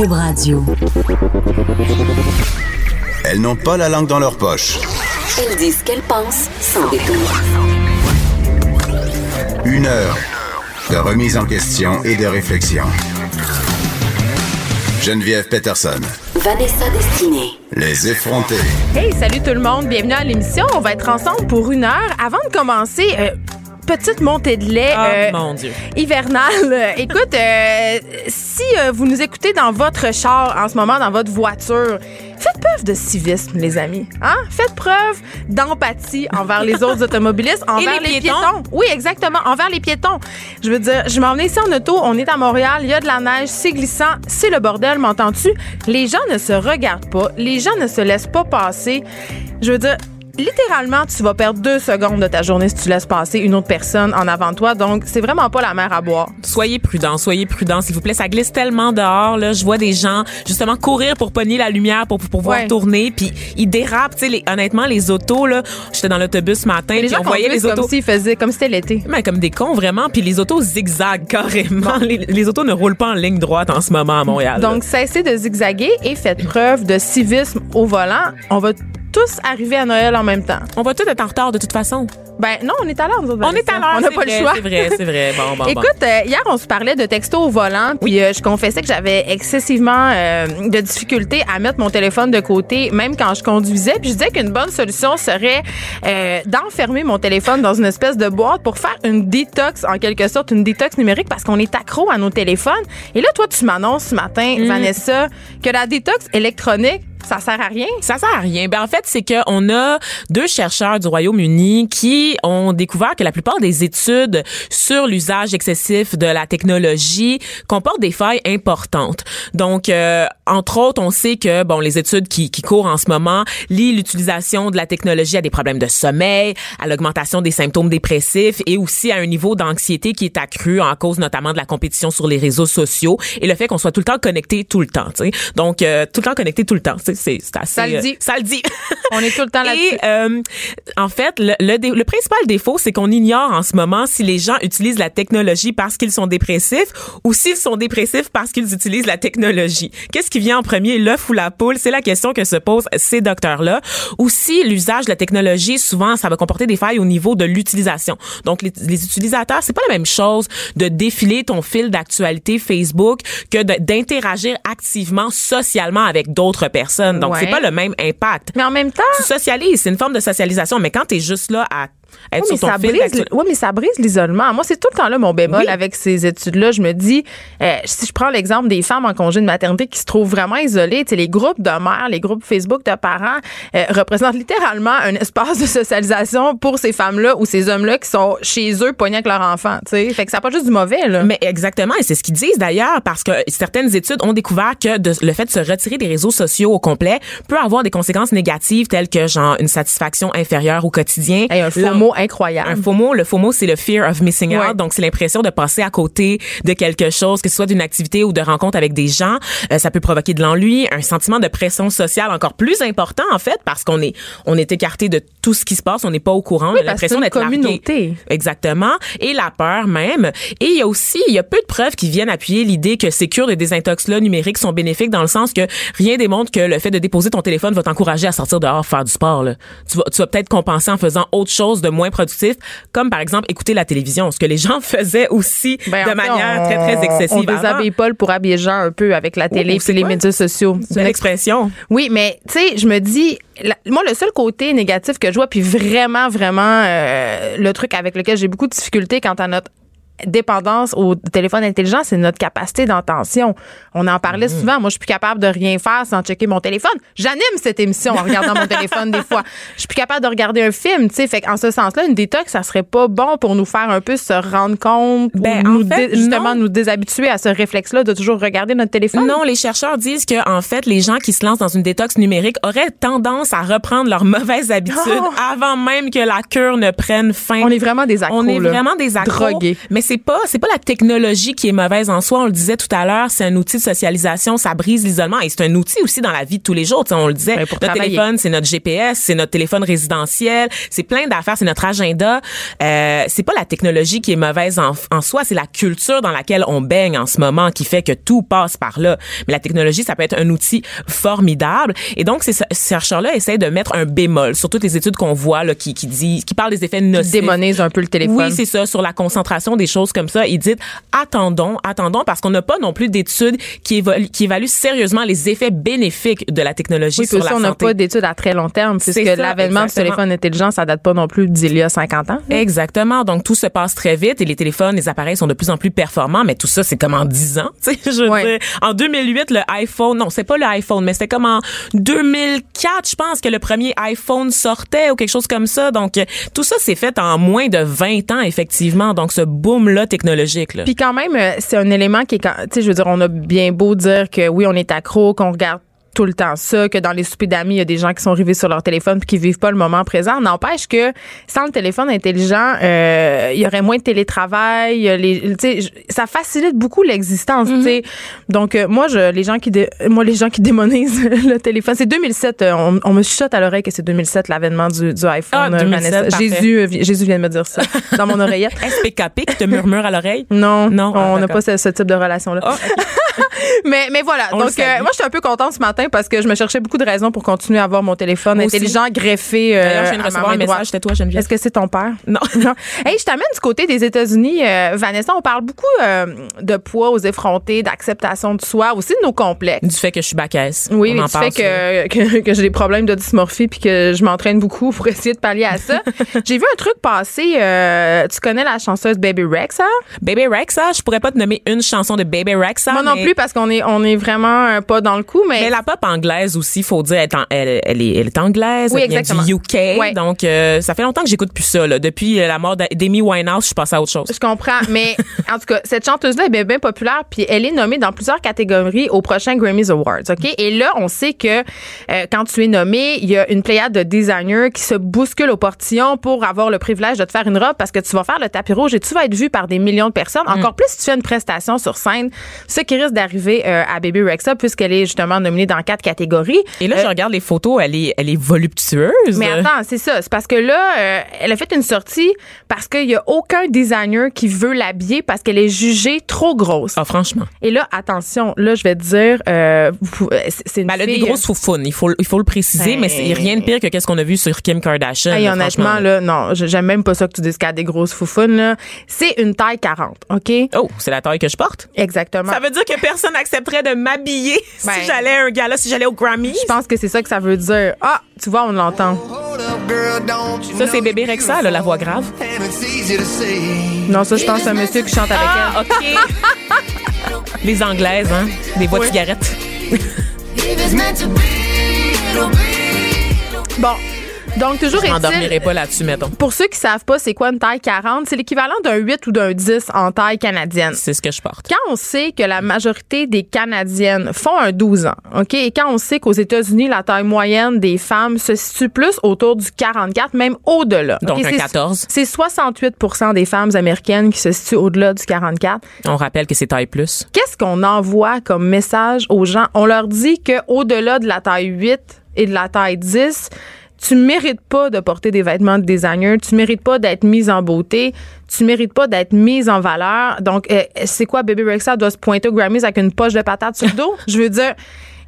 Cube Radio. Elles n'ont pas la langue dans leur poche. Elles disent ce qu'elles pensent sans détour. Une heure de remise en question et de réflexion. Geneviève Peterson. Vanessa Destinée. Les effrontés. Hey, salut tout le monde, bienvenue à l'émission. On va être ensemble pour une heure. Avant de commencer, euh, petite montée de lait Oh, euh, mon Dieu. hivernale. Écoute, euh, si euh, vous nous écoutez dans votre char en ce moment, dans votre voiture, faites preuve de civisme, les amis. Hein? Faites preuve d'empathie envers les autres automobilistes, envers les piétons? Oui, exactement, envers les piétons. Je veux dire, je m'en venais ici en auto, on est à Montréal, il y a de la neige, c'est glissant, c'est le bordel, m'entends-tu? Les gens ne se regardent pas, les gens ne se laissent pas passer. Je veux dire, littéralement, tu vas perdre deux secondes de ta journée si tu laisses passer une autre personne en avant de toi. Donc, c'est vraiment pas la mer à boire. Soyez prudents, soyez prudents, s'il vous plaît. Ça glisse tellement dehors. Là, je vois des gens justement courir pour pogner la lumière pour, pour pouvoir Ouais. tourner, puis ils dérapent. Tu sais, les- honnêtement, les autos là, j'étais dans l'autobus ce matin, Les puis gens on voyait les autos. comme s'ils faisaient, comme c'était l'été. Mais comme des cons vraiment, puis les autos zigzaguent carrément. Les, les autos ne roulent pas en ligne droite en ce moment à Montréal. Donc, cessez de zigzaguer et faites preuve de civisme au volant. On va tous arriver à Noël en même temps. on va tous être en retard de toute façon. Ben non, on est à l'heure. On est à l'heure, On n'a pas vrai, le choix. C'est vrai, c'est vrai. Bon, bon, bon. Écoute, euh, hier, on se parlait de texto au volant, puis euh, je confessais que j'avais excessivement euh, de difficultés à mettre mon téléphone de côté, même quand je conduisais. Puis je disais qu'une bonne solution serait euh, d'enfermer mon téléphone dans une espèce de boîte pour faire une détox, en quelque sorte, une détox numérique, parce qu'on est accro à nos téléphones. Et là, toi, tu m'annonces ce matin, Mm. Vanessa, que la détox électronique, ça sert à rien. Ça sert à rien. Ben en fait, c'est que on a deux chercheurs du Royaume-Uni qui ont découvert que la plupart des études sur l'usage excessif de la technologie comportent des failles importantes. Donc, euh, entre autres, on sait que bon, les études qui, qui courent en ce moment lient l'utilisation de la technologie à des problèmes de sommeil, à l'augmentation des symptômes dépressifs et aussi à un niveau d'anxiété qui est accru en cause notamment de la compétition sur les réseaux sociaux et le fait qu'on soit tout le temps connecté tout le temps. tu sais. Donc, euh, tout le temps connecté tout le temps. C'est c'est c'est assez. Ça le dit. euh, ça le dit. On est tout le temps là-dessus. Et euh, en fait, le, le, le principal défaut, c'est qu'on ignore en ce moment si les gens utilisent la technologie parce qu'ils sont dépressifs ou s'ils sont dépressifs parce qu'ils utilisent la technologie. Qu'est-ce qui vient en premier, l'œuf ou la poule? C'est la question que se posent ces docteurs-là. Ou si l'usage de la technologie, souvent, ça va comporter des failles au niveau de l'utilisation. Donc, les, les utilisateurs, c'est pas la même chose de défiler ton fil d'actualité Facebook que d'interagir activement socialement avec d'autres personnes. Donc, c'est pas le même impact Mais en même temps, tu socialises, c'est une forme de socialisation. Mais quand t'es juste là à être Oui, mais sur ton ça fil brise, ouais, mais ça brise l'isolement. Moi, c'est tout le temps là mon bémol Oui. avec ces études-là. Je me dis, euh, si je prends l'exemple des femmes en congé de maternité qui se trouvent vraiment isolées, tu sais, les groupes de mères, les groupes Facebook de parents euh, représentent littéralement un espace de socialisation pour ces femmes-là ou ces hommes-là qui sont chez eux pognés avec leurs enfants. Tu sais, fait que ça n'a pas juste du mauvais là. Mais exactement, et c'est ce qu'ils disent d'ailleurs, parce que certaines études ont découvert que de- le fait de se retirer des réseaux sociaux au complet peut avoir des conséquences négatives telles que genre une satisfaction inférieure au quotidien. Hey, un faux Mot incroyable. Un faux mot, le faux mot, c'est le fear of missing out. Ouais. Donc, c'est l'impression de passer à côté de quelque chose, que ce soit d'une activité ou de rencontre avec des gens. Euh, ça peut provoquer de l'ennui, un sentiment de pression sociale encore plus important, en fait, parce qu'on est, on est écarté de tout ce qui se passe, on n'est pas au courant, on a l'impression d'être largué. communauté. Exactement. Et la peur même. Et il y a aussi, il y a peu de preuves qui viennent appuyer l'idée que ces cures de désintox-là numériques sont bénéfiques dans le sens que rien démontre que le fait de déposer ton téléphone va t'encourager à sortir dehors faire du sport. Là. Tu vas, tu vas peut-être compenser en faisant autre chose de moins productif, comme par exemple écouter la télévision, ce que les gens faisaient aussi Ben, de manière on- très, très excessive. On déshabille Paul pour habiller Jean un peu avec la télé et les médias sociaux. C'est une expression. Oui, mais tu sais, je me dis, la- moi, le seul côté négatif que je vois, puis vraiment, vraiment, euh, le truc avec lequel j'ai beaucoup de difficultés quant à notre dépendance au téléphone intelligent, c'est notre capacité d'attention. On en parlait Mm. souvent. Moi, je suis plus capable de rien faire sans checker mon téléphone. J'anime cette émission en regardant mon téléphone des fois. Je suis plus capable de regarder un film, tu sais. Fait qu'en ce sens-là, une détox, ça serait pas bon pour nous faire un peu se rendre compte, ou Ben, en nous fait, justement non. nous déshabituer à ce réflexe-là de toujours regarder notre téléphone. Non, les chercheurs disent que en fait, les gens qui se lancent dans une détox numérique auraient tendance à reprendre leurs mauvaises habitudes Oh! avant même que la cure ne prenne fin. On est vraiment des accros, On est là. vraiment des accros. Drogués. Mais c'est pas c'est pas la technologie qui est mauvaise en soi. On le disait tout à l'heure, c'est un outil de socialisation, ça brise l'isolement et c'est un outil aussi dans la vie de tous les jours. on le disait, Ben, notre travailler. téléphone, c'est notre GPS, c'est notre téléphone résidentiel, c'est plein d'affaires, c'est notre agenda. Euh, c'est pas la technologie qui est mauvaise en, en soi, c'est la culture dans laquelle on baigne en ce moment qui fait que tout passe par là. Mais la technologie, ça peut être un outil formidable. Et donc, ces chercheurs-là essayent de mettre un bémol sur toutes les études qu'on voit là, qui, qui dit, qui parlent des effets nocifs. Démonise un peu le téléphone. Oui, c'est ça, sur la concentration des choses comme ça. Ils disent, attendons, attendons, parce qu'on n'a pas non plus d'études qui, évaluent, qui évaluent sérieusement les effets bénéfiques de la technologie Oui, sur puis la on n'a pas d'études à très long terme, puisque ça, l'avènement du téléphone intelligent, ça date pas non plus d'il y a 50 ans. Exactement. Donc, tout se passe très vite et les téléphones, les appareils sont de plus en plus performants, mais tout ça, c'est comme en 10 ans. tu sais, Je veux dire, en 2008, le iPhone, non, c'est pas le iPhone, mais c'était comme en 2004, je pense, que le premier iPhone sortait ou quelque chose comme ça. Donc, tout ça s'est fait en moins de 20 ans, effectivement. Donc, ce boom-là technologique. Puis quand même, euh, c'est un élément qui est, tu sais, je veux dire, on a bien beau dire que oui, on est accro, qu'on regarde tout le temps ça, que dans les soupers d'amis, il y a des gens qui sont rivés sur leur téléphone puis qui vivent pas le moment présent. N'empêche que sans le téléphone intelligent, euh, il y aurait moins de télétravail. Les, ça facilite beaucoup l'existence. sais. Donc euh, moi, je, les gens qui, dé- moi les gens qui démonisent le téléphone, c'est 2007. euh, on, on me chuchote à l'oreille que c'est 2007 l'avènement du, du iPhone. Ah, euh, 2007, Vanessa. parfait. Jésus, euh, Jésus vient de me dire ça dans mon oreillette. SPKP qui te murmure à l'oreille? Non, Non, ah, on n'a pas ce, ce type de relation-là. Ah, Mais, mais voilà. On Donc, euh, moi, j'étais un peu contente ce matin parce que je me cherchais beaucoup de raisons pour continuer à avoir mon téléphone Moi aussi. intelligent greffé. euh, D'ailleurs, je viens de à ma recevoir main un message. droite. C'était toi, Geneviève. Est-ce que c'est ton père? Non. non. Hey, je t'amène du côté des États-Unis, euh, Vanessa. On parle beaucoup euh, de poids aux effrontés, d'acceptation de soi, aussi de nos complexes. Du fait que je suis bacaise. Oui, mais du fait que, que, que j'ai des problèmes de dysmorphie puis que je m'entraîne beaucoup pour essayer de pallier à ça. j'ai vu un truc passer. euh, tu connais la chanteuse Baby Rex, hein? Baby Rexa, je pourrais pas te nommer une chanson de Baby Rexa. Moi non plus parce qu'on est on est vraiment pas dans le coup, mais, Mais la pop anglaise aussi, faut dire, elle est, elle, elle est, elle est anglaise, Oui, elle vient exactement. du UK, donc euh, ça fait longtemps que j'écoute plus ça. Là. Depuis euh, la mort d'Amy Winehouse, je suis passée à autre chose. Je comprends, mais en tout cas, cette chanteuse-là est bien, bien populaire, puis elle est nommée dans plusieurs catégories aux prochains Grammys Awards, ok? Et là, on sait que euh, quand tu es nommé, il y a une pléiade de designers qui se bousculent au portillon pour avoir le privilège de te faire une robe parce que tu vas faire le tapis rouge et tu vas être vu par des millions de personnes. Mm. Encore plus si tu fais une prestation sur scène, ce qui risque d'arriver euh, à Baby Rexa puisqu'elle est justement nominée dans quatre catégories. Et là, je regarde les photos, elle est, elle est voluptueuse. Euh, Mais attends, c'est ça. C'est parce que là, euh, elle a fait une sortie parce qu'il y a aucun designer qui veut l'habiller parce qu'elle est jugée trop grosse. Ah, franchement. Et là, attention, là, je vais te dire, euh, c'est une Ben, elle a des grosses foufounes, il faut, il faut le préciser, Ben- mais c'est rien de pire que qu'est-ce qu'on a vu sur Kim Kardashian. Hey, là, honnêtement, là, non, j'aime même pas ça que tu dises qu'elle a des grosses foufounes, là. C'est une taille 40, OK? Oh, c'est la taille que je porte? Exactement. Ça veut dire que personne n'accepterait de m'habiller Ben- si j'allais à un gala, si j'allais au Grammy. Je pense que c'est ça que ça veut dire. Ah, tu vois, on l'entend. Ça, c'est Bébé Rexa, là, la voix grave. Non, ça, je pense à un monsieur qui chante avec Ah, OK. Les Anglaises, hein? Des voix de cigarettes. elle. Bon. Donc, toujours Je m'endormirai pas là-dessus, mettons. Pour ceux qui savent pas c'est quoi une taille 40, c'est l'équivalent d'un 8 ou d'un 10 en taille canadienne. C'est ce que je porte. Quand on sait que la majorité des Canadiennes font un 12 ans, OK, et quand on sait qu'aux États-Unis, la taille moyenne des femmes se situe plus autour du 44, même au-delà. Donc un c'est- 14. C'est 68% des femmes américaines qui se situent au-delà du 44. On rappelle que c'est taille plus. Qu'est-ce qu'on envoie comme message aux gens? On leur dit que au-delà de la taille 8 et de la taille 10, tu mérites pas de porter des vêtements de designer, tu mérites pas d'être mise en beauté, tu mérites pas d'être mise en valeur. Donc, euh, c'est quoi, Baby Rexa doit se pointer au Grammys avec une poche de patate sur le dos? Je veux dire,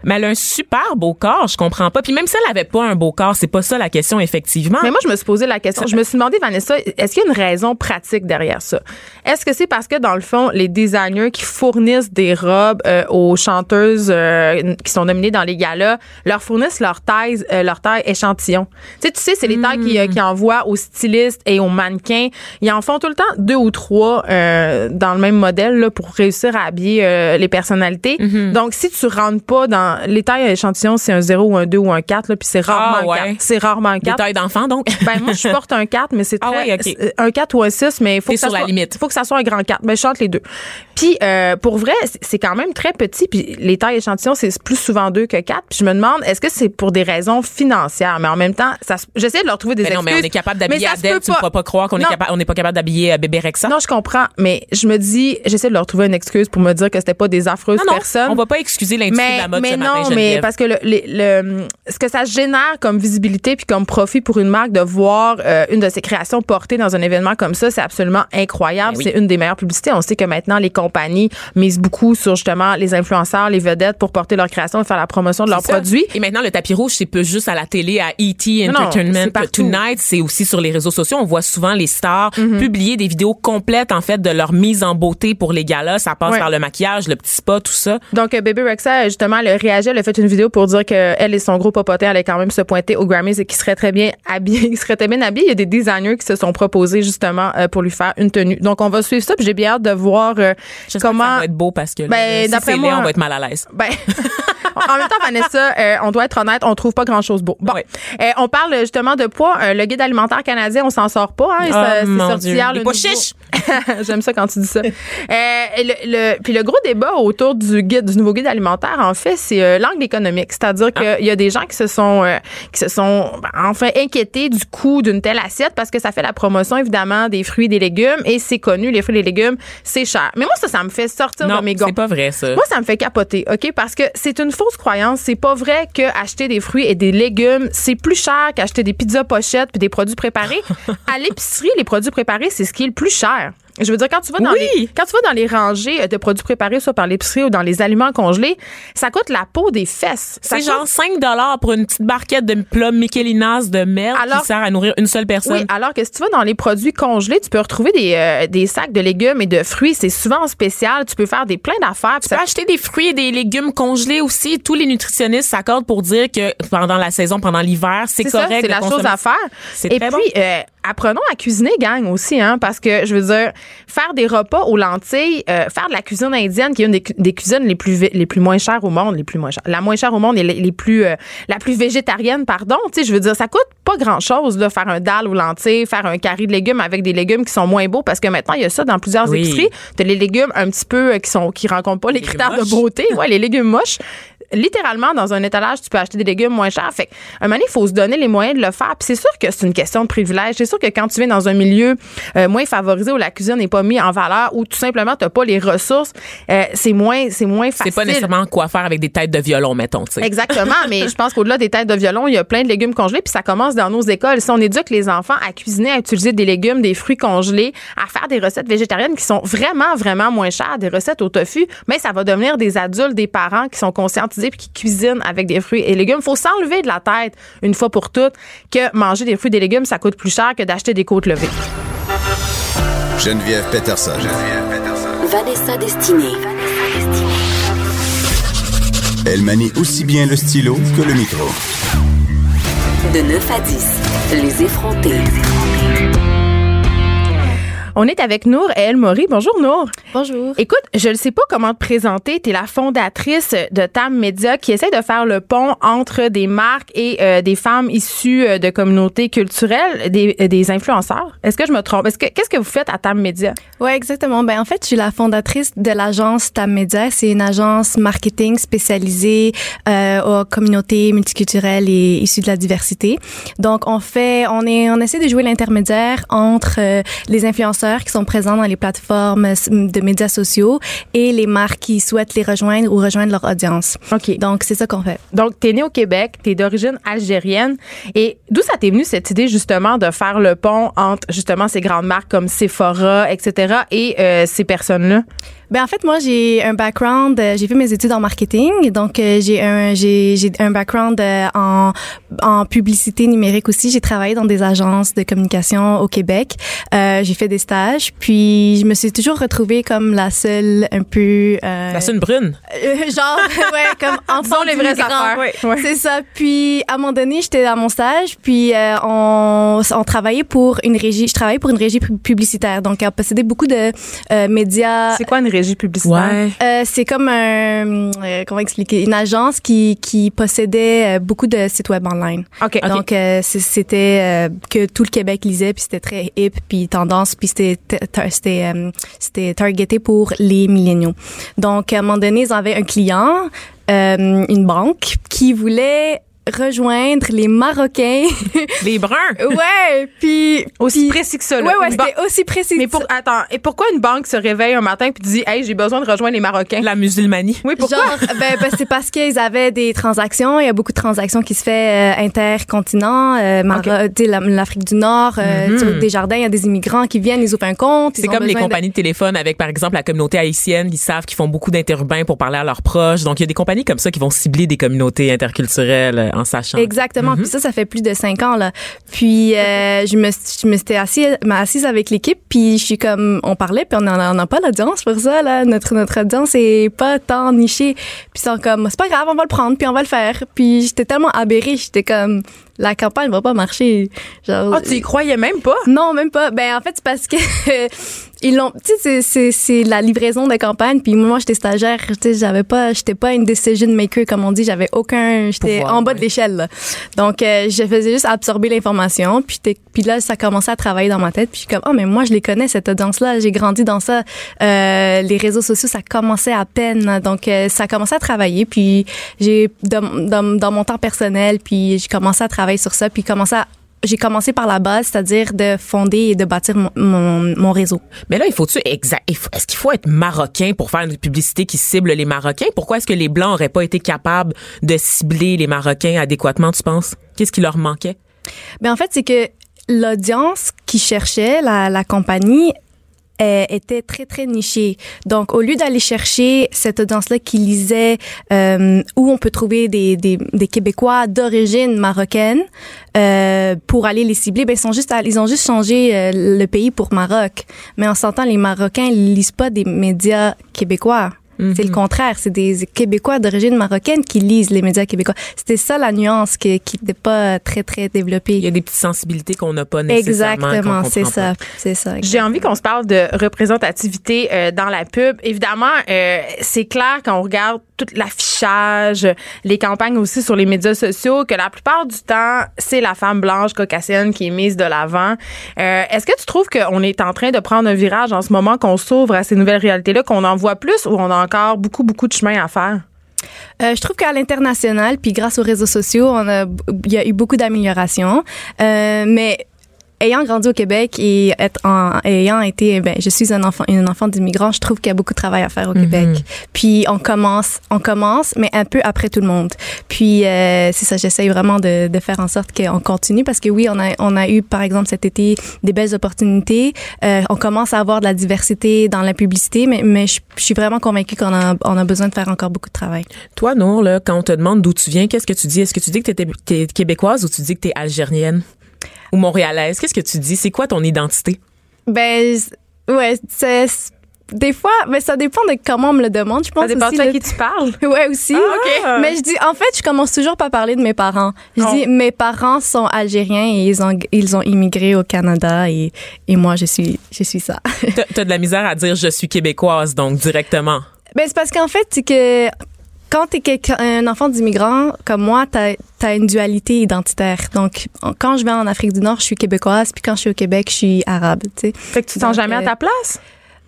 Mais elle a un super beau corps, je comprends pas. Puis même si elle avait pas un beau corps, c'est pas ça la question, effectivement. Mais moi, je me suis posé la question. Je me suis demandé, Vanessa, est-ce qu'il y a une raison pratique derrière ça? Est-ce que c'est parce que, dans le fond, les designers qui fournissent des robes euh, aux chanteuses euh, qui sont nominées dans les galas leur fournissent leur taille, euh, leur taille échantillon? Tu sais, tu sais, c'est les tailles qui, euh, qui envoient aux stylistes et aux mannequins. Ils en font tout le temps deux ou trois euh, dans le même modèle là, pour réussir à habiller euh, les personnalités. Donc, si tu rentres pas dans les tailles échantillons, c'est un 0 ou un 2 ou un 4, là, puis c'est rarement Ah, ouais. un 4. C'est rarement un Des 4. tailles d'enfants, donc. Ben, moi, je porte un 4, mais c'est Ah très, un 4 ou un 6, mais il faut que ça sur la soit, limite. faut que ça soit un grand 4. Ben, je chante les deux. Puis, euh, pour vrai, c'est- quand même très petit, puis les tailles échantillons, c'est plus souvent 2 que 4. Puis je me demande, est-ce que c'est pour des raisons financières? Mais en même temps, ça, se- j'essaie de leur trouver des Mais non, mais on excuses, est capable d'habiller Adèle. Tu ne pourras pas croire qu'on est capable, on n'est pas capable d'habiller euh, bébé Rexa. Non, je comprends, mais je me dis, j'essaie de leur trouver une excuse pour me dire que c'était pas des affreuses non, non, personnes. on va pas excuser l'industrie de la mode mais non, mais parce que le, le- le- ce que ça génère comme visibilité puis comme profit pour une marque de voir euh, une de ses créations portée dans un événement comme ça, c'est absolument incroyable. Ben oui. C'est une des meilleures publicités. On sait que maintenant les compagnies misent beaucoup sur justement les influenceurs, les vedettes pour porter leurs créations et faire la promotion de leurs ça. produits. Et maintenant, le tapis rouge, c'est pas juste à la télé, à E.T. Non, non, Entertainment partout. Tonight, c'est aussi sur les réseaux sociaux. On voit souvent les stars Mm-hmm. publier des vidéos complètes, en fait, de leur mise en beauté pour les galas. Ça passe par le maquillage, le petit spa, tout ça. Donc, euh, Baby Rexa, justement, elle a réagi, elle a fait une vidéo pour dire qu'elle et son gros popotin allaient quand même se pointer aux Grammys et qu'ils seraient très bien habillés. Ils seraient très bien habillés. Il y a des designers qui se sont proposés, justement, euh, pour lui faire une tenue. Donc, on va suivre ça, puis j'ai bien hâte de voir euh, que comment... ça va être beau parce que Ben, si d'après c'est moi- laid, on va être mal à l'aise. Ben, en même temps, Vanessa, euh, on doit être honnête, on trouve pas grand-chose beau. Bon. Euh, on parle justement de poids. Euh, le guide alimentaire canadien, on s'en sort pas. Hein, Oh, Ça- c'est mon sorti hier. Les le pois nouveau- chiches. J'aime ça quand tu dis ça. Euh, le, le- puis le gros débat autour du guide, du nouveau guide alimentaire, en fait, c'est euh, l'angle économique. C'est-à-dire Ah. qu'il y a des gens qui se sont, euh, qui se sont, ben, enfin, inquiétés du coût d'une telle assiette parce que ça fait la promotion, évidemment, des fruits et des légumes. Et c'est connu, les fruits et les légumes, c'est cher. Mais moi, ça, ça me fait sortir Non, de mes gonds. c'est pas vrai, ça. Moi, ça me fait capoter, OK? Parce que c'est une fausse croyance. C'est pas vrai que acheter des fruits et des légumes, c'est plus cher qu'acheter des pizzas pochettes puis des produits préparés. à l'épicerie, les produits préparés, c'est ce qui est le plus cher. Yeah. Je veux dire, quand tu vas dans Oui. les, quand tu vas dans les rangées de produits préparés, soit par l'épicerie ou dans les aliments congelés, ça coûte la peau des fesses. C'est coûte- genre 5 dollars pour une petite barquette de plat Michelinas de merde Alors- qui sert à nourrir une seule personne. Oui, alors que si tu vas dans les produits congelés, tu peux retrouver des, euh, des sacs de légumes et de fruits. C'est souvent en spécial. Tu peux faire des plein d'affaires. Tu peux acheter des fruits et des légumes congelés aussi. Tous les nutritionnistes s'accordent pour dire que pendant la saison, pendant l'hiver, c'est correct. c'est la chose à faire. Et très puis, euh, apprenons à cuisiner, gang, aussi, hein, parce que, je veux dire, faire des repas aux lentilles, euh, faire de la cuisine indienne, qui est une des, cu- des cuisines les plus, les plus moins chères au monde, les plus moins chères, la moins chère au monde et les, les plus, euh, la plus végétarienne, pardon, tu sais, je veux dire, ça coûte pas grand-chose, là, faire un dalle aux lentilles, faire un carré de légumes avec des légumes qui sont moins beaux, parce que maintenant, il y a ça dans plusieurs Oui. épiceries. T'as les légumes un petit peu euh, qui sont, qui rencontrent pas les, critères de beauté, ouais, les légumes moches littéralement dans un étalage, tu peux acheter des légumes moins chers. Fait un moment il faut se donner les moyens de le faire. Puis c'est sûr que c'est une question de privilège. C'est sûr que quand tu viens dans un milieu euh, moins favorisé où la cuisine n'est pas mise en valeur, où tout simplement tu n'as pas les ressources, euh, c'est moins, c'est moins facile. C'est pas nécessairement quoi faire avec des têtes de violon, mettons, tu sais. Exactement, mais je pense qu'au-delà des têtes de violon, il y a plein de légumes congelés, puis ça commence dans nos écoles. Si on éduque les enfants à cuisiner, à utiliser des légumes, des fruits congelés, à faire des recettes végétariennes qui sont vraiment, vraiment moins chères, des recettes au tofu, mais ça va devenir des adultes, des parents qui sont conscientisés puis qui cuisinent avec des fruits et légumes. faut s'enlever de la tête, une fois pour toutes, que manger des fruits et des légumes, ça coûte plus cher que d'acheter des côtes levées. Geneviève Peterson. Geneviève Peterson. Vanessa Destinée. Elle manie aussi bien le stylo que le micro. De 9 à 10. Les effrontés. On est avec Nour et El Mori. Bonjour Nour. Bonjour. Écoute, je ne sais pas comment te présenter. Tu es la fondatrice de TAM Media qui essaie de faire le pont entre des marques et euh, des femmes issues euh, de communautés culturelles, des, euh, des influenceurs. Est-ce que je me trompe? Est-ce que, qu'est-ce que vous faites à TAM Media? Ouais, exactement. Ben en fait, je suis la fondatrice de l'agence Tam Media. C'est une agence marketing spécialisée euh, aux communautés multiculturelles et issues de la diversité. Donc on fait, on est, on essaie de jouer l'intermédiaire entre euh, les influenceurs qui sont présents dans les plateformes de médias sociaux et les marques qui souhaitent les rejoindre ou rejoindre leur audience. OK. Donc c'est ça qu'on fait. Donc, tu es née au Québec, tu es d'origine algérienne. Et d'où ça t'est venu cette idée, justement, de faire le pont entre, justement, ces grandes marques comme Sephora, etc., et euh, ces personnes-là? Ben en fait moi j'ai un background euh, j'ai fait mes études en marketing donc euh, j'ai un j'ai j'ai un background euh, en en publicité numérique aussi j'ai travaillé dans des agences de communication au Québec j'ai fait des stage. Puis je me suis toujours retrouvée comme la seule un peu... Euh, La seule brune? euh, genre, ouais, comme enfant les les vraies affaires. Ouais. C'est ça. Puis à un moment donné, j'étais à mon stage, puis euh, on, on travaillait pour une régie. Je travaillais pour une régie pu- publicitaire, donc on possédait beaucoup de euh, médias. C'est quoi une régie publicitaire? Euh, c'est comme un euh, comment expliquer? Une agence qui qui possédait beaucoup de sites web online. OK. Donc euh, c'était euh, que tout le Québec lisait puis c'était très hip puis tendance puis c'était ta- c'était euh, c'était targeté pour les milléniaux. Donc à un moment donné, ils avaient un client, euh, une banque qui voulait rejoindre les Marocains. Les bruns? ouais, puis Aussi puis- précis que ça. là. Ouais ouais, Une ban- c'était aussi précis. Mais pour, attends, et pourquoi une banque se réveille un matin et dit, hey, j'ai besoin de rejoindre les Marocains? La musulmanie. Oui, pourquoi? Genre, ben, ben, c'est parce qu'ils avaient des transactions. Il y a beaucoup de transactions qui se fait euh, intercontinent, euh, la- l'Afrique du Nord, euh, sur des jardins. Il y a des immigrants qui viennent, ils ouvrent un compte. C'est comme les compagnies de téléphone avec, par exemple, la communauté haïtienne. Ils savent qu'ils font beaucoup d'interurbains pour parler à leurs proches. Donc, il y a des compagnies comme ça qui vont cibler des communautés interculturelles euh, en sachant. Exactement. Puis ça, ça fait plus de cinq ans là. Puis euh, je me je me suis assise, assise avec l'équipe. Puis je suis comme, on parlait, puis on n'a pas l'audience pour ça là. Notre notre audience est pas tant nichée. Puis ils sont comme, c'est pas grave, on va le prendre, puis on va le faire. Puis j'étais tellement aberrée, j'étais comme, la campagne va pas marcher. Genre. Ah, tu y croyais même pas? Non, même pas. Ben en fait, c'est parce que ils l'ont. Tu sais, c'est- c'est la livraison de campagne. Puis moi, j'étais stagiaire. Tu sais, j'avais pas, j'étais pas une decision maker comme on dit. J'avais aucun. J'étais Pouvoir, en bas de l'échelle. là. Donc, euh, je faisais juste absorber l'information. Puis puis là, ça commençait à travailler dans ma tête. Puis je suis comme, oh mais moi, je les connais cette audience-là. J'ai grandi dans ça. Euh, les réseaux sociaux, ça commençait à peine. Donc, euh, ça a commencé à travailler. Puis j'ai dans, dans, dans mon temps personnel. Puis j'ai commencé à travailler sur ça. Puis à j'ai commencé par la base, c'est-à-dire de fonder et de bâtir mon, mon, mon réseau. Mais là, il faut-tu exact, est-ce qu'il faut être marocain pour faire une publicité qui cible les Marocains? Pourquoi est-ce que les Blancs auraient pas été capables de cibler les Marocains adéquatement, tu penses? Qu'est-ce qui leur manquait? Mais en fait, c'est que l'audience qui cherchait la, la compagnie euh, était très très nichée. Donc, au lieu d'aller chercher cette audience-là qui lisait euh, où on peut trouver des, des, des Québécois d'origine marocaine euh, pour aller les cibler, ben ils sont juste ils ont juste changé euh, le pays pour Maroc. Mais en s'entend, les Marocains ils lisent pas des médias québécois. C'est le contraire, c'est des Québécois d'origine marocaine qui lisent les médias québécois. C'était ça la nuance que, qui n'était pas très très développée. Il y a des petites sensibilités qu'on n'a pas nécessairement. Exactement, c'est ça, pas. c'est ça. J'ai envie qu'on se parle de représentativité euh, dans la pub. Évidemment, euh, c'est clair quand on regarde tout l'affichage, les campagnes aussi sur les médias sociaux, que la plupart du temps, c'est la femme blanche caucasienne qui est mise de l'avant. Euh, Est-ce que tu trouves qu'on est en train de prendre un virage en ce moment, qu'on s'ouvre à ces nouvelles réalités-là, qu'on en voit plus ou on a encore beaucoup, beaucoup de chemin à faire? Euh, je trouve qu'à l'international, puis grâce aux réseaux sociaux, il y a eu beaucoup d'améliorations. Euh, mais ayant grandi au Québec et être en, ayant été, ben, je suis un enfant, une enfant d'immigrant, je trouve qu'il y a beaucoup de travail à faire au Québec. Puis on commence, on commence, mais un peu après tout le monde. Puis euh, c'est ça, j'essaye vraiment de, de faire en sorte qu'on continue parce que oui, on a, on a eu par exemple cet été des belles opportunités. Euh, on commence à avoir de la diversité dans la publicité, mais, mais je, je suis vraiment convaincue qu'on a, on a besoin de faire encore beaucoup de travail. Toi, Nour, là, quand on te demande d'où tu viens, qu'est-ce que tu dis? Est-ce que tu dis que t'es, t'es québécoise ou tu dis que t'es algérienne? Ou montréalaise? Qu'est-ce que tu dis? C'est quoi ton identité? Ben, ouais, c'est. Des fois, mais ça dépend de comment on me le demande, je pense. Ça dépend aussi, de à qui tu parles. Ouais, aussi. Ah, OK. Mais je dis, en fait, je commence toujours par parler de mes parents. Je Oh. dis, mes parents sont algériens et ils ont, ils ont immigré au Canada et, et moi, je suis, je suis ça. T'as de la misère à dire je suis québécoise, donc directement. Ben, c'est parce qu'en fait, c'est que quand t'es quelqu'un- un enfant d'immigrant comme moi, t'as as une dualité identitaire. Donc, quand je vais en Afrique du Nord, je suis québécoise, puis quand je suis au Québec, je suis arabe, tu sais. Fait que tu te sens jamais à euh, ta place?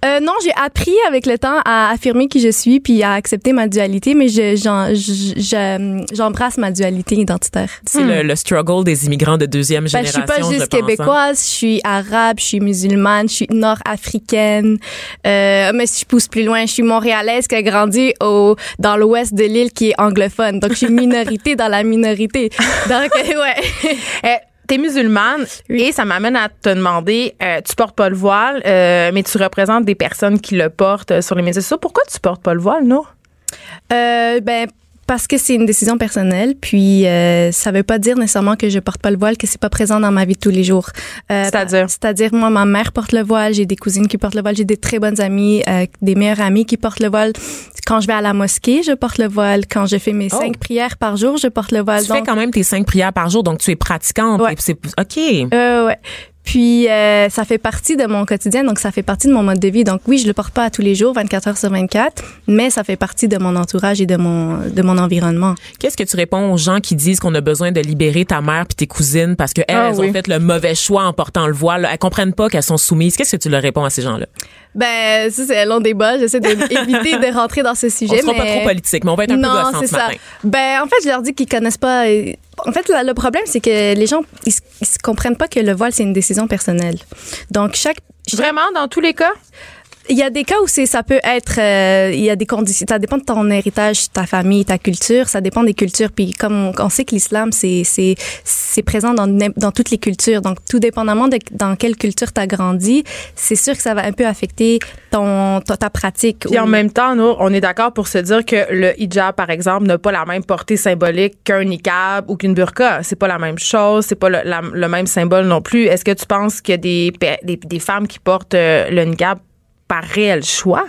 Euh, non, j'ai appris avec le temps à affirmer qui je suis puis à accepter ma dualité, mais je- j'en- je- je- j'embrasse ma dualité identitaire. C'est le, le struggle des immigrants de deuxième Ben, je génération. suis pas je juste hein. québécoise, je suis arabe, je suis musulmane, je suis nord-africaine. Euh, mais si je pousse plus loin, je suis montréalaise qui a grandi au dans l'ouest de l'île qui est anglophone. Donc je suis minorité dans la minorité. Donc ouais. T'es musulmane et ça m'amène à te demander, euh, tu portes pas le voile, euh, mais tu représentes des personnes qui le portent euh, sur les médias sociaux. Pourquoi tu portes pas le voile, non? Euh, ben Parce que c'est une décision personnelle, puis euh, ça veut pas dire nécessairement que je porte pas le voile, que c'est pas présent dans ma vie de tous les jours. Euh, C'est-à-dire? C'est-à-dire, moi, ma mère porte le voile, j'ai des cousines qui portent le voile, j'ai des très bonnes amies, euh, des meilleures amies qui portent le voile. Quand je vais à la mosquée, je porte le voile. Quand je fais mes Oh. cinq prières par jour, je porte le voile. Tu fais quand même tes cinq prières par jour, donc tu es pratiquante. Ouais. et c'est OK. Euh, ouais. Puis euh, ça fait partie de mon quotidien, donc ça fait partie de mon mode de vie. Donc oui, je le porte pas à tous les jours, 24 heures sur 24, mais ça fait partie de mon entourage et de mon de mon environnement. Qu'est-ce que tu réponds aux gens qui disent qu'on a besoin de libérer ta mère puis tes cousines parce qu'elles Ah elles oui. ont fait le mauvais choix en portant le voile? Elles comprennent pas qu'elles sont soumises. Qu'est-ce que tu leur réponds à ces gens-là? Ben ça c'est un long débat. J'essaie d'éviter de rentrer dans ce On sujet. sera pas mais- trop politique, mais on va être un peu non, gossant c'est ce ça. matin. Ben en fait, je leur dis qu'ils connaissent pas. En fait, le problème c'est que les gens ils, ils comprennent pas que le voile c'est une décision personnelle. Donc chaque Vraiment, dans tous les cas? Il y a des cas où c'est ça peut être euh, il y a des conditions ça dépend de ton héritage, ta famille, ta culture, ça dépend des cultures puis comme on, on sait que l'islam c'est c'est c'est présent dans dans toutes les cultures. Donc tout dépendamment de dans quelle culture tu as grandi, c'est sûr que ça va un peu affecter ton ta, ta pratique. Puis en même temps, nous, on est d'accord pour se dire que le hijab, par exemple, n'a pas la même portée symbolique qu'un niqab ou qu'une burqa. C'est pas la même chose, c'est pas le, la- le même symbole non plus. Est-ce que tu penses qu'il y a des, des, des femmes qui portent euh, le niqab? Par réel choix?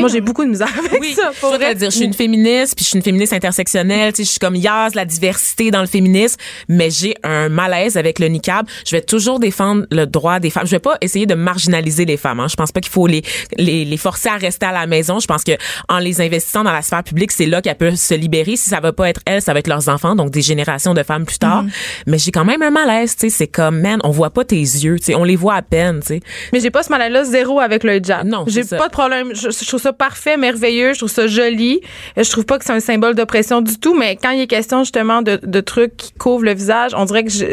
Moi, j'ai beaucoup de misère avec Oui, ça. je pour voudrais vrai. dire, je suis une féministe, puis je suis une féministe intersectionnelle, tu sais, je suis comme Yaz, la diversité dans le féminisme, mais j'ai un malaise avec le niqab. Je vais toujours défendre le droit des femmes. Je vais pas essayer de marginaliser les femmes. Hein. Je pense pas qu'il faut les, les les forcer à rester à la maison. Je pense que en les investissant dans la sphère publique, c'est là qu'elles peuvent se libérer. Si ça va pas être elles, ça va être leurs enfants, donc des générations de femmes plus tard. Mais j'ai quand même un malaise, tu sais, c'est comme man, on voit pas tes yeux, tu sais, on les voit à peine, tu sais. Mais j'ai pas ce mal-là zéro avec le hijab. Non, j'ai pas de problème. Je, je trouve ça parfait, merveilleux. Je trouve ça joli. Je trouve pas que c'est un symbole d'oppression du tout. Mais quand il est question justement de, de trucs qui couvrent le visage, on dirait que je,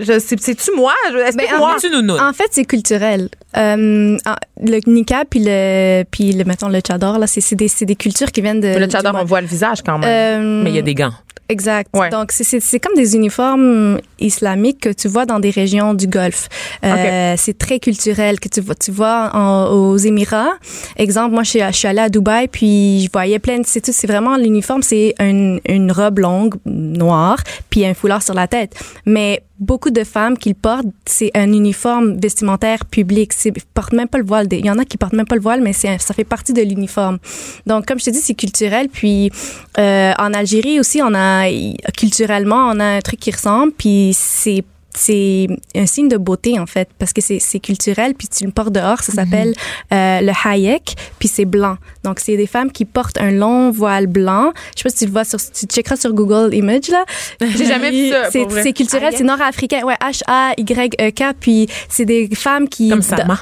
je sais, c'est-tu moi? Explique-moi. Tu nous En fait, c'est culturel. Euh, le niqab puis le puis le mettons le chador là, c'est c'est des c'est des cultures qui viennent de le Moyen- on voit le visage quand même. Euh, mais il y a des gants. Exact. Ouais. Donc, c'est- comme des uniformes islamiques que tu vois dans des régions du Golfe. Euh, C'est très culturel que tu vois. Tu vois en- aux Émirats. Exemple, moi, je suis, je suis allée à Dubaï, puis je voyais plein de... C'est c'est vraiment l'uniforme, c'est une, une robe longue, noire, puis un foulard sur la tête. Mais beaucoup de femmes qui le portent, c'est un uniforme vestimentaire public. Ils portent même pas le voile. Il y en a qui portent même pas le voile, mais c'est ça fait partie de l'uniforme. Donc, comme je te dis, c'est culturel. Puis, euh, en Algérie aussi, on a culturellement, on a un truc qui ressemble. Puis, c'est c'est un signe de beauté en fait parce que c'est c'est culturel puis tu le portes dehors ça s'appelle euh, le hayek puis c'est blanc. Donc c'est des femmes qui portent un long voile blanc. Je sais pas si tu le vois sur tu checkeras sur Google Image là. J'ai jamais vu ça, c'est culturel c'est nord-africain. Ouais H A Y E K puis c'est des femmes qui Comme Sama.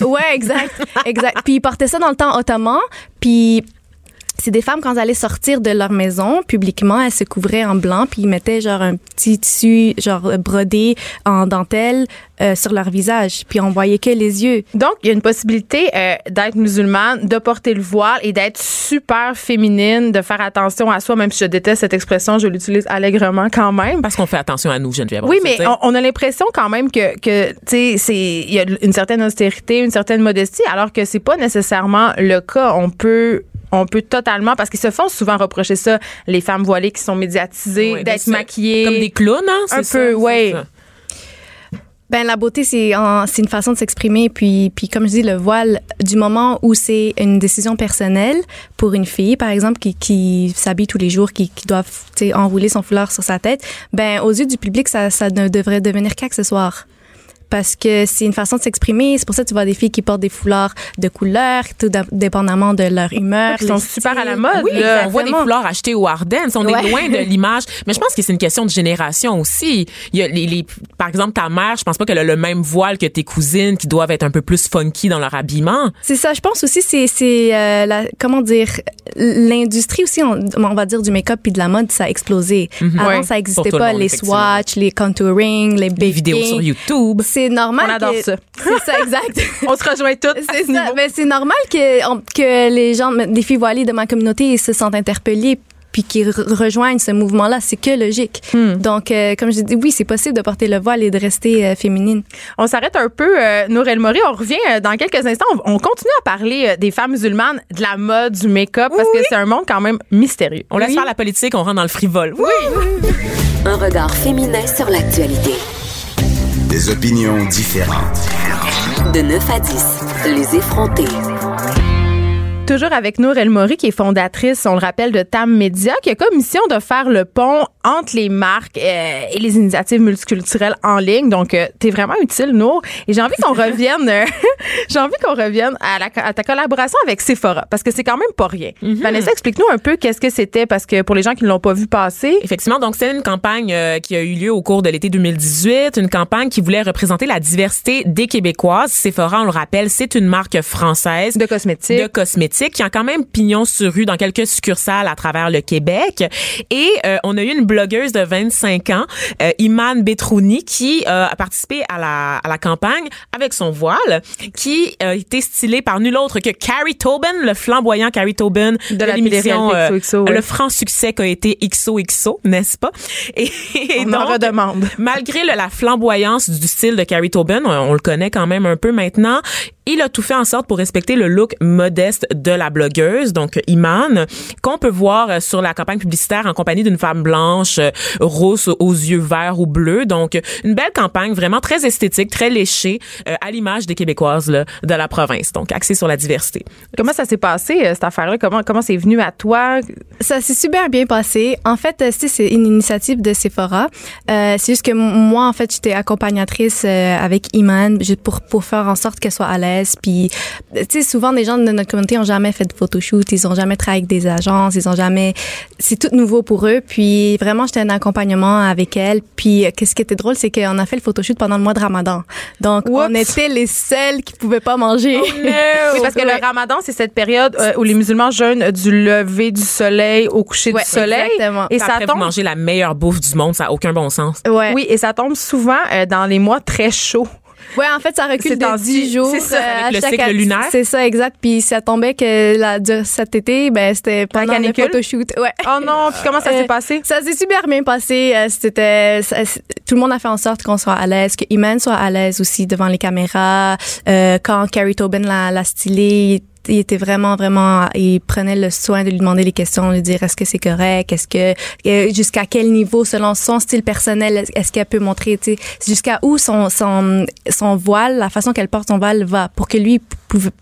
Ouais, exact, exact. Puis ils portaient ça dans le temps ottoman, puis c'est des femmes quand elles allaient sortir de leur maison publiquement, elles se couvraient en blanc puis ils mettaient genre un petit tissu genre brodé en dentelle euh, sur leur visage, puis on voyait que les yeux. Donc, il y a une possibilité euh, d'être musulmane, de porter le voile et d'être super féminine, de faire attention à soi, même si je déteste cette expression, je l'utilise allègrement quand même. Parce qu'on fait attention à nous, Geneviève. Oui, mais on, on a l'impression quand même que, que tu sais, c'est il y a une certaine austérité, une certaine modestie, alors que c'est pas nécessairement le cas. On peut on peut totalement parce qu'ils se font souvent reprocher ça les femmes voilées qui sont médiatisées Ouais, d'être des- maquillées Comme des clowns, hein? Un peu, ça, ouais. c'est ça. Ben la beauté c'est une façon de s'exprimer puis puis comme je dis le voile du moment où c'est une décision personnelle pour une fille par exemple qui qui s'habille tous les jours qui qui doit enrouler son foulard sur sa tête ben aux yeux du public ça ça ne devrait devenir qu'accessoire parce que c'est une façon de s'exprimer. C'est pour ça que tu vois des filles qui portent des foulards de couleur, tout dé- dépendamment de leur humeur. Ils sont les super à la mode, Oui, là. on voit des foulards achetés au Ardennes. On est loin de l'image. Mais je pense que c'est une question de génération aussi. Il y a les, les- par exemple, ta mère, je pense pas qu'elle a le même voile que tes cousines qui doivent être un peu plus funky dans leur habillement. C'est ça, je pense aussi, c'est, c'est euh, la, comment dire, l'industrie aussi, on, on va dire, du make-up puis de la mode, ça a explosé. Avant, Ouais. ça Pour existait tout le pas, monde, les swatchs, les contouring, les Des vidéos baking. sur YouTube. C'est normal On adore que- ça. C'est ça, exact. On se rejoint toutes. C'est ce ça. niveau. Mais c'est normal que, on- que les gens, les filles voilées de ma communauté se sentent interpellées puis qui re- rejoignent ce mouvement-là. C'est que logique. Donc, euh, comme je dis, oui, c'est possible de porter le voile et de rester euh, féminine. On s'arrête un peu, euh, Nour El Mori. On revient euh, dans quelques instants. On, on continue à parler euh, des femmes musulmanes, de la mode, du make-up, parce que c'est un monde quand même mystérieux. On laisse faire la politique, on rentre dans le frivole. Oui. Un regard féminin sur l'actualité. Des opinions différentes. De 9 à 10, les effrontés. Toujours avec Nour El Mori, qui est fondatrice, on le rappelle, de TAM Media, qui a comme mission de faire le pont entre les marques euh, et les initiatives multiculturelles en ligne. Donc, euh, t'es vraiment utile, Nour. Et j'ai envie qu'on revienne, euh, j'ai envie qu'on revienne à, la, à ta collaboration avec Sephora, parce que c'est quand même pas rien. Vanessa, explique-nous un peu qu'est-ce que c'était, parce que pour les gens qui ne l'ont pas vu passer, Effectivement, donc c'est une campagne qui a eu lieu au cours de l'été 2018, une campagne qui voulait représenter la diversité des Québécoises. Sephora, on le rappelle, c'est une marque française de cosmétiques. de cosmétiques qui a quand même pignon sur rue dans quelques succursales à travers le Québec. Et euh, on a eu une blogueuse de 25 ans, euh, Iman Betrouni, qui euh, a participé à la, à la campagne avec son voile, qui a été stylé par nul autre que Carrie Tobin, le flamboyant Carrie Tobin de, la l'émission ouais. le franc succès qu'a été XOXO, n'est-ce pas? Et, et On en donc, redemande. Malgré le- la flamboyance du style de Carrie Tobin, on, on le connaît quand même un peu maintenant, il a tout fait en sorte pour respecter le look modeste de la blogueuse, donc Iman, qu'on peut voir euh, sur la campagne publicitaire en compagnie d'une femme blanche, euh, rousse aux yeux verts ou bleus. Donc, une belle campagne vraiment très esthétique, très léchée, euh, à l'image des Québécoises là, de la province, donc axée sur la diversité. Comment ça s'est passé, cette affaire-là? Comment comment c'est venu à toi? Ça s'est super bien passé. En fait, c'est c'est une initiative de Sephora. Euh, c'est juste que moi, en fait, j'étais accompagnatrice euh, avec Iman juste pour pour faire en sorte qu'elle soit à l'aise. Puis, tu sais, souvent des gens de notre communauté ont jamais fait de photoshoot, ils ont jamais travaillé avec des agences, ils ont jamais. C'est tout nouveau pour eux. Puis vraiment, j'étais un accompagnement avec elle. Puis, euh, qu'est-ce qui était drôle, c'est qu'on a fait le photoshoot pendant le mois de Ramadan. Donc, on était les seuls qui pouvaient pas manger. Oui, parce que Ouais. le ramadan, c'est cette période euh, où les musulmans jeûnent du lever du soleil au coucher Ouais, du soleil. exactement. Et ça après, vous tombe. mangez la meilleure bouffe du monde, ça a aucun bon sens. Ouais. Oui, et ça tombe souvent euh, dans les mois très chauds. Ouais, en fait, ça recule de temps-ci, 10 jours. c'est ça, euh, avec à le cycle lunaire. C'est ça, exact. Puis ça tombait que la, cet été, ben, c'était pendant le photoshoot. Ouais. Oh non, puis comment ça Euh, s'est passé? Ça s'est super bien passé. Euh, C'était tout le monde a fait en sorte qu'on soit à l'aise, que Iman soit à l'aise aussi devant les caméras. Euh, quand Carrie Tobin l'a, l'a stylé, il était vraiment vraiment il prenait le soin de lui demander les questions, lui dire est-ce que c'est correct, est-ce que jusqu'à quel niveau selon son style personnel est-ce qu'elle peut montrer jusqu'à où son son son voile, la façon qu'elle porte son voile va pour que lui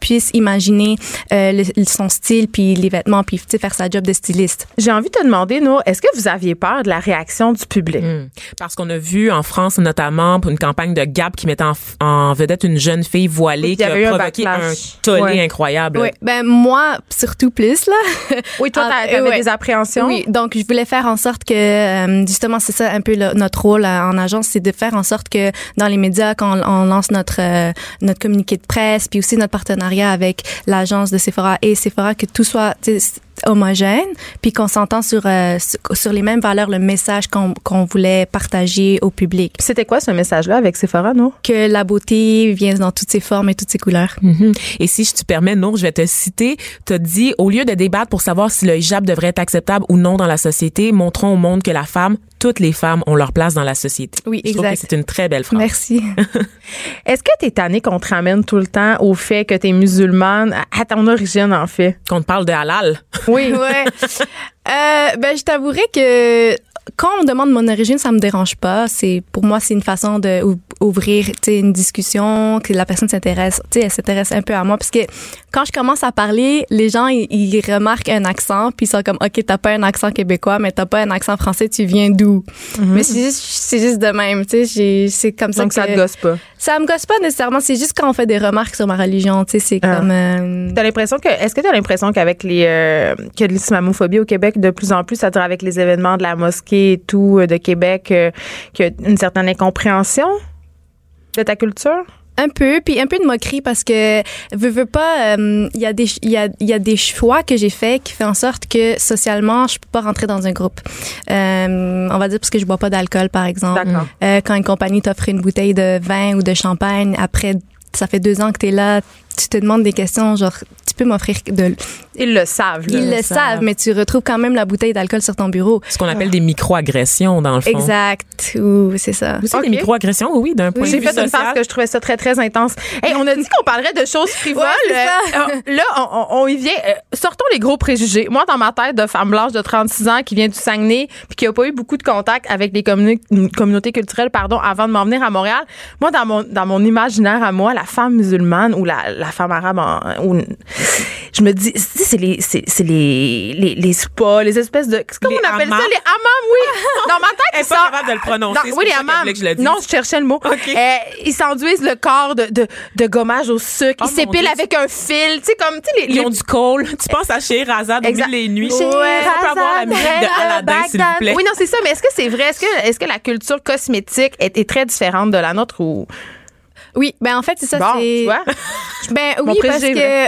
puisse imaginer euh, le- son style puis les vêtements puis faire sa job de styliste. J'ai envie de te demander, Nour, est-ce que vous aviez peur de la réaction du public? Hmm. Parce qu'on a vu en France notamment pour une campagne de Gap qui mettait en, en vedette une jeune fille voilée qui avait eu a un provoqué un backlash. tollé Ouais. incroyable. Oui, ben moi surtout plus là. Oui, toi, Ah, t'a- t'avais ouais. des appréhensions? Oui, donc je voulais faire en sorte que euh, justement c'est ça un peu le- notre rôle euh, en agence, c'est de faire en sorte que dans les médias quand on, on lance notre euh, notre communiqué de presse, puis aussi notre partenariat avec l'agence de Sephora et Sephora que tout soit homogène, puis qu'on s'entend sur, euh, sur les mêmes valeurs, le message qu'on qu'on voulait partager au public, Puis C'était quoi ce message-là avec Sephora, Nour? que la beauté vient dans toutes ses formes et toutes ses couleurs. Mhm. Et si je te permets, Nour, je vais te citer. Tu as dit, au lieu de débattre pour savoir si le hijab devrait être acceptable ou non dans la société, montrons au monde que la femme, toutes les femmes ont leur place dans la société. Oui, je trouve exact. que c'est une très belle phrase. Merci. Est-ce que t'es tannée qu'on te ramène tout le temps au fait que t'es musulmane, à à ton origine, en fait? Qu'on te parle de halal. Oui. ouais. Euh, ben, je t'avouerais que quand on me demande mon origine, ça me dérange pas. C'est pour moi, c'est une façon de ouvrir, une discussion, que la personne s'intéresse, tu sais, elle s'intéresse un peu à moi, parce que quand je commence à parler, les gens ils, ils remarquent un accent, puis ils sont comme, ok, t'as pas un accent québécois, mais t'as pas un accent français, tu viens d'où? Mais c'est juste, juste de même, tu sais, c'est comme ça Donc, que ça te gosse pas? ça me gosse pas nécessairement. C'est juste quand on fait des remarques sur ma religion, tu sais, c'est Ah. comme. euh, T'as l'impression que est-ce que t'as l'impression qu'avec les euh, que l'islamophobie au Québec de plus en plus, c'est-à-dire avec les événements de la mosquée et tout euh, de Québec, euh, qu'il y a une certaine incompréhension? De ta culture? Un peu, puis un peu de moquerie parce que veux, veux pas, euh, il y a des il y a, il y a des choix que j'ai faits qui fait en sorte que socialement je peux pas rentrer dans un groupe. Euh, on va dire parce que je bois pas d'alcool par exemple. Euh, quand une compagnie t'offre une bouteille de vin ou de champagne après ça fait deux ans que tu es là, tu te demandes des questions, genre, tu peux m'offrir de. Ils le savent. là. Ils le savent, mais tu retrouves quand même la bouteille d'alcool sur ton bureau. Ce qu'on appelle des micro-agressions, dans le fond. Exact. Ou c'est ça. Vous Ok. des micro-agressions, oui, oui, d'un point de J'ai vue fait une phase que je trouvais ça très, très intense. Hey, on a dit qu'on parlerait de choses frivoles. Ouais, c'est ça. Euh, là, on, on- y vient. Euh, sortons les gros préjugés. Moi, dans ma tête de femme blanche de 36 ans qui vient du Saguenay puis qui a pas eu beaucoup de contact avec les communi- communautés culturelles pardon, avant de m'en venir à Montréal, moi, dans mon, dans mon imaginaire à moi, la femme musulmane ou la, la femme arabe, en- ou, je me dis, c'est les, c'est, les, les, les spas, les espèces de... Comment Les on appelle ça? Les hammams, oui. Dans ma tête, Elle est pas capable de le prononcer, oui, les hammams. je. Non, je cherchais le mot. Euh, ils s'enduisent le corps de, de, de gommage au sucre. Oh, ils s'épilent avec un fil. Tu sais, comme, tu sais, les, Ils les- ont du col. Tu penses à Scheherazade Exact. des nuits? Ouais. On peut avoir la musique de Aladdin, s'il vous plaît. Oui, non, c'est ça. Mais est-ce que c'est vrai? Est-ce que, est-ce que la culture cosmétique est, est très différente de la nôtre ou. Oui, ben en fait, c'est ça. Bon, c'est... tu vois? Ben oui, parce que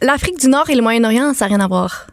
l'Afrique du Nord et le Moyen-Orient, ça n'a rien à voir.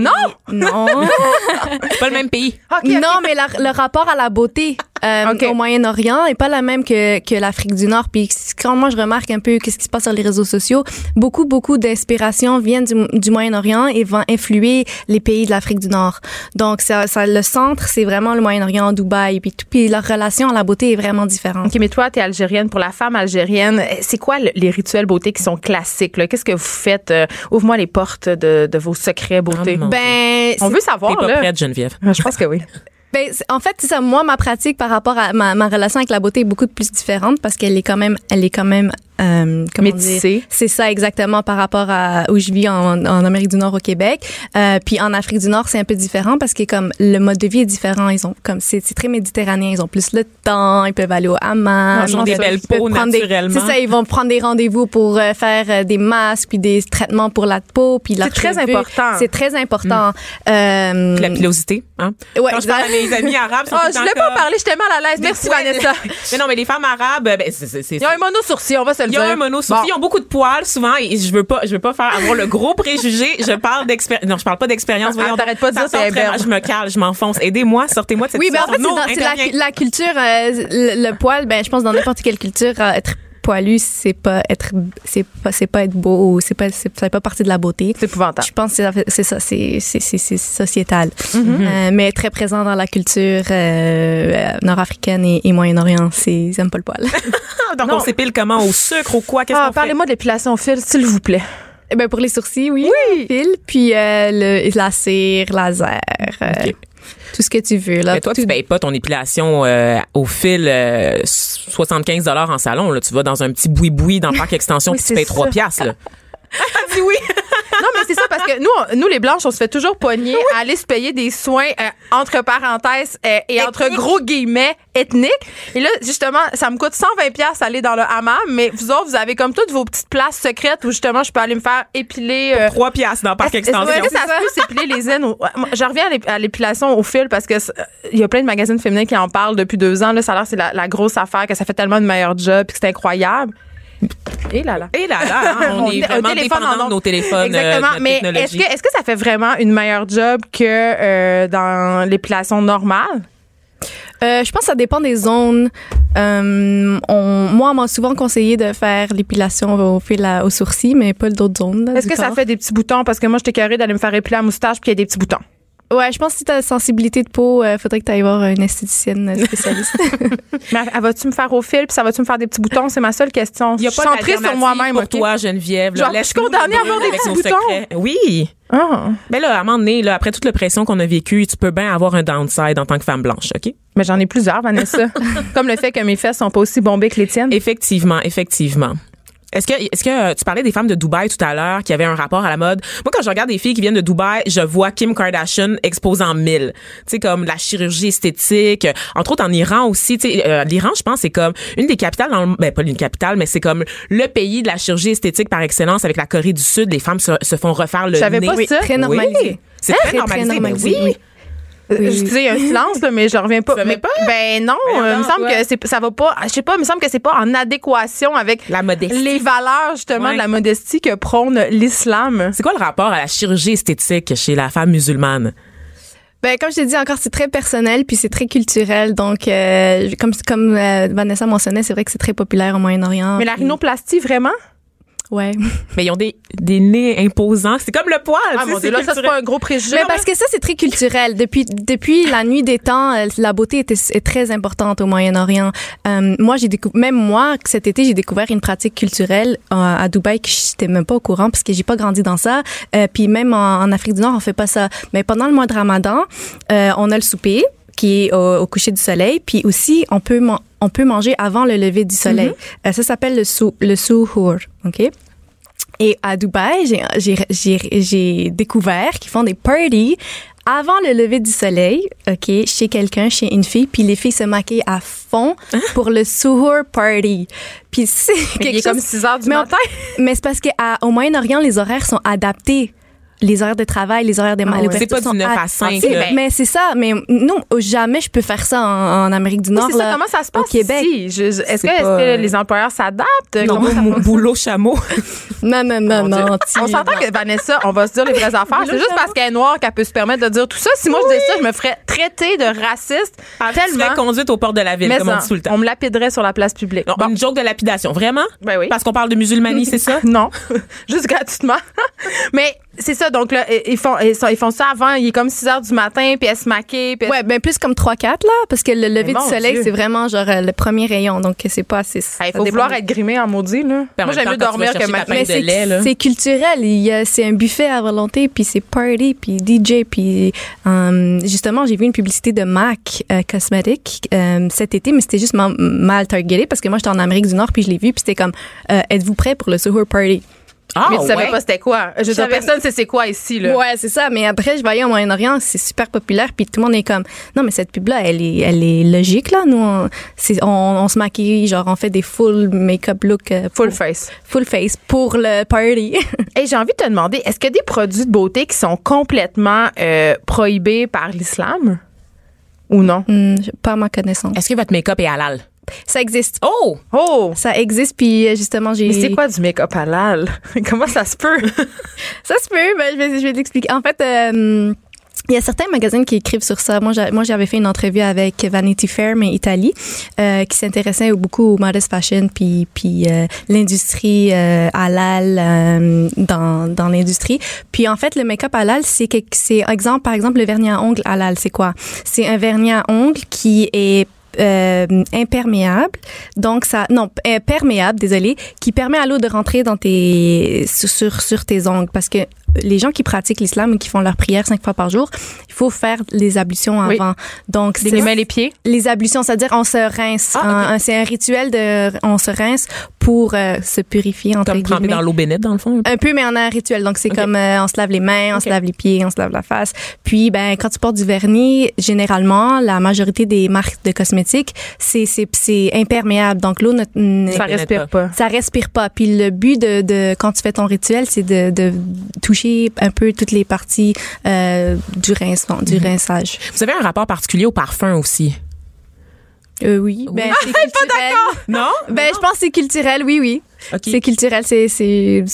Non! Non. C'est pas le même pays. OK, OK. Non, mais la- le rapport à la beauté euh, au Moyen-Orient est pas la même que, que l'Afrique du Nord. Puis quand moi je remarque un peu qu'est-ce qui se passe sur les réseaux sociaux, beaucoup beaucoup d'inspiration viennent du, du Moyen-Orient et vont influer les pays de l'Afrique du Nord. Donc ça, ça le centre c'est vraiment le Moyen-Orient, Dubaï, puis tout. Puis leur relation à la beauté est vraiment différente. OK, mais toi, tu es algérienne. Pour la femme algérienne, c'est quoi le- les rituels beauté qui sont classiques? là? Qu'est-ce que vous faites? Euh, Ouvre-moi les portes de, de vos secrets beauté? Ah, Ben On veut T'es savoir, pas là. prête, Geneviève. Ah, Je pense que oui. Ben, en fait, c'est ça. Moi, ma pratique par rapport à ma, ma relation avec la beauté est beaucoup plus différente parce qu'elle est quand même, elle est quand même, euh, Métissée. C'est ça exactement par rapport à où je vis en, en Amérique du Nord au Québec. Euh, puis en Afrique du Nord, c'est un peu différent parce que comme le mode de vie est différent. Ils ont comme c'est c'est très méditerranéen. Ils ont plus le temps. Ils peuvent aller au hammam. Ils ont des belles peaux naturellement. C'est ça. Ils vont prendre des rendez-vous pour euh, faire euh, des masques puis des traitements pour la peau puis leur très important. C'est très important. Euh, Puis La pilosité, hein? Ouais, Quand je parle à mes amis arabes, le je voulais pas parler, j'étais mal à l'aise. Merci, Vanessa. mais non, mais les femmes arabes, ben, c'est, c'est, c'est- Ils ont un mono-sourcil, on va se le Ils dire. ont un mono Bon. Ils ont beaucoup de poils souvent et je veux pas, je veux pas faire avoir le gros préjugé. Je parle d'expérience. Non, je parle pas d'expérience. Ah, Voyons. t'arrêtes pas de dire, c'est très. Je me cale, je m'enfonce. Aidez-moi, sortez-moi de cette Oui, ben en fait, c'est, la, culture, euh, le, le poil, ben je pense dans n'importe quelle culture, euh, être poilu, c'est pas être, c'est pas, c'est pas être beau ou c'est pas, c'est, ça fait pas partie de la beauté. C'est épouvantable. Je pense que c'est, c'est ça, c'est, c'est, c'est, c'est sociétal, Mm-hmm. Euh, mais très présent dans la culture euh, nord-africaine et, et Moyen-Orient, c'est ils aiment pas le poil. Donc, Non. on s'épile comment? Au sucre, au quoi? Qu'est-ce Ah, qu'on fait? parlez-moi de l'épilation au fil, s'il vous plaît. Eh ben pour les sourcils, oui, fil, puis euh, le, la cire, laser, euh, Ok. Tout ce que tu veux là. Mais toi, tu payes pas ton épilation euh, au fil euh, 75 dollars en salon. Là. Tu vas dans un petit boui-boui dans le parc extension Oui, puis tu payes 3 ça. piastres. Là. dis oui. c'est ça parce que nous, on- nous les blanches, on se fait toujours pogner à aller se payer des soins euh, entre parenthèses euh, et entre gros guillemets ethniques. Et là, justement, ça me coûte 120 pièces aller dans le hammam, mais vous autres, vous avez comme toutes vos petites places secrètes où justement je peux aller me faire épiler. euh, 3 piastres dans le parc est-ce- est-ce extension. que ça se peut s'épiler les aines? au- moi, Je reviens à l'ép- à l'épilation au fil parce que c'est- il y a plein de magazines féminins qui en parlent depuis deux ans. Là, ça a l'air que c'est la, la grosse affaire, que ça fait tellement de meilleur job puis que c'est incroyable. Et là là. Et là, là, hein, on, On est vraiment dépendant en de nos téléphones. euh, de Exactement. Mais est-ce que, ça fait vraiment une meilleure job que euh, dans l'épilation normale? Euh, je pense que ça dépend des zones. Euh, on, moi, on m'a souvent conseillé de faire l'épilation au fil à- aux sourcils, mais pas d'autres zones. Est-ce que ça fait des petits boutons? Parce que moi, j'étais carrée d'aller me faire épiler la moustache puis il y a des petits boutons. Ouais, je pense que si t'as sensibilité de peau, euh, faudrait que tu ailles voir une esthéticienne spécialiste. Mais elle va-tu me faire au fil puis ça va-tu me faire des petits boutons? C'est ma seule question. Il y a je pas suis centrée sur moi-même. pour toi, Geneviève. là. Genre, je suis condamnée à avoir des petits boutons? secrets. Oui. Ah. Mais là, à un moment donné, là, après toute la pression qu'on a vécue, tu peux bien avoir un downside en tant que femme blanche, OK? Mais j'en ai plusieurs, Vanessa. Comme le fait que mes fesses sont pas aussi bombées que les tiennes. Effectivement, effectivement. Est-ce que, est-ce que euh, tu parlais des femmes de Dubaï tout à l'heure qui avaient un rapport à la mode? Moi, quand je regarde des filles qui viennent de Dubaï, je vois Kim Kardashian exposant mille. Tu sais, comme la chirurgie esthétique. Entre autres, en Iran aussi. Tu sais, euh, l'Iran, je pense, c'est comme une des capitales dans le, ben, pas une capitale, mais c'est comme le pays de la chirurgie esthétique par excellence avec la Corée du Sud. Les femmes se, se font refaire le nez. pas oui, ça. très Oui. normalisé. C'est Hein? très normalisé, ben oui. oui. Oui. Je disais, il y a un silence, là, mais je reviens pas. Mais- pas? Ben non, euh, il me semble ouais. que c'est, ça va pas. Je sais pas, il me semble que c'est pas en adéquation avec La modestie. les valeurs justement Ouais. de la modestie que prône l'islam. C'est quoi le rapport à la chirurgie esthétique chez la femme musulmane? Ben, comme je t'ai dit encore, c'est très personnel puis c'est très culturel. Donc, euh, comme comme euh, Vanessa mentionnait, c'est vrai que c'est très populaire au Moyen-Orient. Mais la rhinoplastie, vraiment? Ouais. Mais ils ont des, des nez imposants. C'est comme le poil. Ah tu sais, mon Dieu, là, ça, c'est pas un gros préjugé. Mais parce que ça, c'est très culturel. Depuis, depuis la nuit des temps, euh, la beauté était, est très importante au Moyen-Orient. Euh, moi, j'ai découvert, même moi, cet été, j'ai découvert une pratique culturelle euh, à Dubaï que j'étais même pas au courant parce que j'ai pas grandi dans ça. Euh, puis même en, en Afrique du Nord, on fait pas ça. Mais pendant le mois de Ramadan, euh, on a le souper qui est au, au coucher du soleil. Puis aussi, on peut, on peut manger avant le lever du soleil. Euh, ça s'appelle le, sou, le suhoor. OK? Et à Dubaï, j'ai- découvert qu'ils font des parties avant le lever du soleil, OK, chez quelqu'un, chez une fille, puis les filles se maquillent à fond pour le suhoor party. Puis c'est Mais il quelque est comme chose 6 heures du mais on- matin. mais c'est parce qu'au Moyen-Orient, les horaires sont adaptés. Les horaires de travail, les horaires de Ah ouais. C'est pas du sont 9 à ad- 5, C'est- là. Mais c'est ça. Mais non, jamais je peux faire ça en, en Amérique du Oui, Nord. c'est ça, comment ça se passe au Québec. Est-ce que, pas- que les employeurs s'adaptent? Non, Comment ça mon boulot chameau. Non, non, non, non. On tu- s'entend que Vanessa, on va se dire les vraies affaires. C'est juste parce qu'elle est noire qu'elle peut se permettre de dire tout ça. Si moi je disais ça, je me ferais traiter de raciste Tu serais tellement. conduite aux portes de la ville, Mais comme on dit tout le temps. on me lapiderait sur la place publique. Non, Bon. Une joke de lapidation, vraiment? Ben oui. Parce qu'on parle de musulmanie, c'est ça? Non, juste gratuitement. Mais c'est ça, donc là, ils font, ils font- ils font ça avant, il est comme 6 heures du matin, puis elle se maquille. Puis elle- Ouais, ben plus comme 3-4, là, parce que le lever du soleil, c'est vraiment genre euh, le premier rayon, donc c'est pas assez. Il faut vouloir être grimé en maudit, là. Puis en Moi, j'aime mieux dormir que paille Mais c'est lait, là. c'est culturel. Il y a- C'est un buffet à volonté, puis c'est party, puis DJ, puis euh, justement, j'ai vu une publicité de MAC euh, Cosmetics euh, cet été, mais c'était juste ma- mal targeté parce que moi, j'étais en Amérique du Nord, puis je l'ai vu, puis c'était comme, euh, êtes-vous prêt pour le Suhoor Party? Ah, Mais tu savais ouais. pas c'était quoi. Je dire, savais- personne sait c'est quoi ici, là. Ouais, c'est ça. Mais après, je voyais au Moyen-Orient, c'est super populaire, puis tout le monde est comme, non, mais cette pub-là, elle est, elle est logique, là. Nous, on, c'est- on, on se maquille, genre, on fait des full make-up look, euh, Full pour- face. full face pour le party. Et j'ai envie de te demander, est-ce qu'il y a des produits de beauté qui sont complètement euh, prohibés par l'islam? Ou non? Hmm, pas à ma connaissance. Est-ce que votre make-up est halal? Ça existe. Oh! Oh! Ça existe, puis euh, justement, j'ai. Mais c'est quoi du make-up halal? Comment ça se peut? Ça se peut, ben, je vais, je vais t'expliquer. En fait, euh, il y a certains magazines qui écrivent sur ça. Moi, j'a- moi, j'avais fait une entrevue avec Vanity Fair, mais Italie, euh, qui s'intéressait beaucoup au modest fashion, puis, puis euh, l'industrie euh, halal euh, dans, dans l'industrie. Puis en fait, le make-up halal, c'est c'est exemple, par exemple, le vernis à ongles halal, c'est quoi? C'est un vernis à ongles qui est euh, imperméable. Donc ça, non, euh, perméable, désolé, qui permet à l'eau de rentrer dans tes sur sur, sur tes ongles parce que les gens qui pratiquent l'islam et qui font leur prière cinq fois par jour, il faut faire les ablutions Oui. avant. Donc Les mains, les pieds? les ablutions, c'est-à-dire on se rince. Ah, ok. Un- un- c'est un rituel de on se rince pour euh, se purifier entre Comme guillemets. dans l'eau bénite, dans le fond. Un peu, mais on a un rituel. Donc, c'est comme euh, on se lave les mains, on se lave les pieds, on se lave la face. Puis, ben, quand tu portes du vernis, généralement, la majorité des marques de cosmétiques, c'est imperméable. Donc, l'eau ne, ne- Ça respire pas. ça respire pas. Puis le but de, de quand tu fais ton rituel, c'est de, de toucher un peu toutes les parties euh, du rincement, du rinçage. Vous avez un rapport particulier au parfum aussi? Euh, oui. Ben, c'est culturel. Non? Ben, je pense que c'est culturel. Oui, oui. C'est culturel. C'est c'est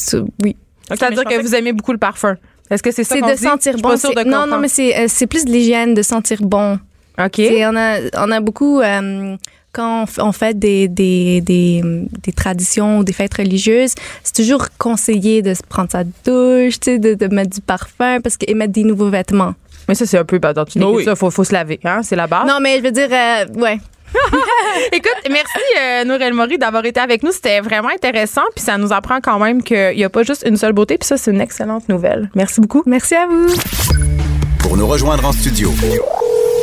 oui. Ok, C'est-à-dire que vous aimez beaucoup le parfum. Est-ce que c'est ça C'est de dit? sentir Je suis bon. pas sûre c'est- de non, non, mais c'est euh, c'est plus de l'hygiène, de sentir bon. OK. On a, on a beaucoup, euh, quand on, fait des, des, des, des traditions ou des fêtes religieuses, c'est toujours conseillé de se prendre sa douche, tu sais, de, de mettre du parfum parce que, et mettre des nouveaux vêtements. Mais ça, c'est un peu, ben, dans une Oh équipe, oui. ça, faut, faut se laver, hein? C'est la base. Non, mais je veux dire, euh, ouais. Écoute, merci euh, Nourel Maury d'avoir été avec nous. C'était vraiment intéressant. Puis ça nous apprend quand même qu'il n'y a pas juste une seule beauté. Puis ça, c'est une excellente nouvelle. Merci beaucoup. Merci à vous. Pour nous rejoindre en studio,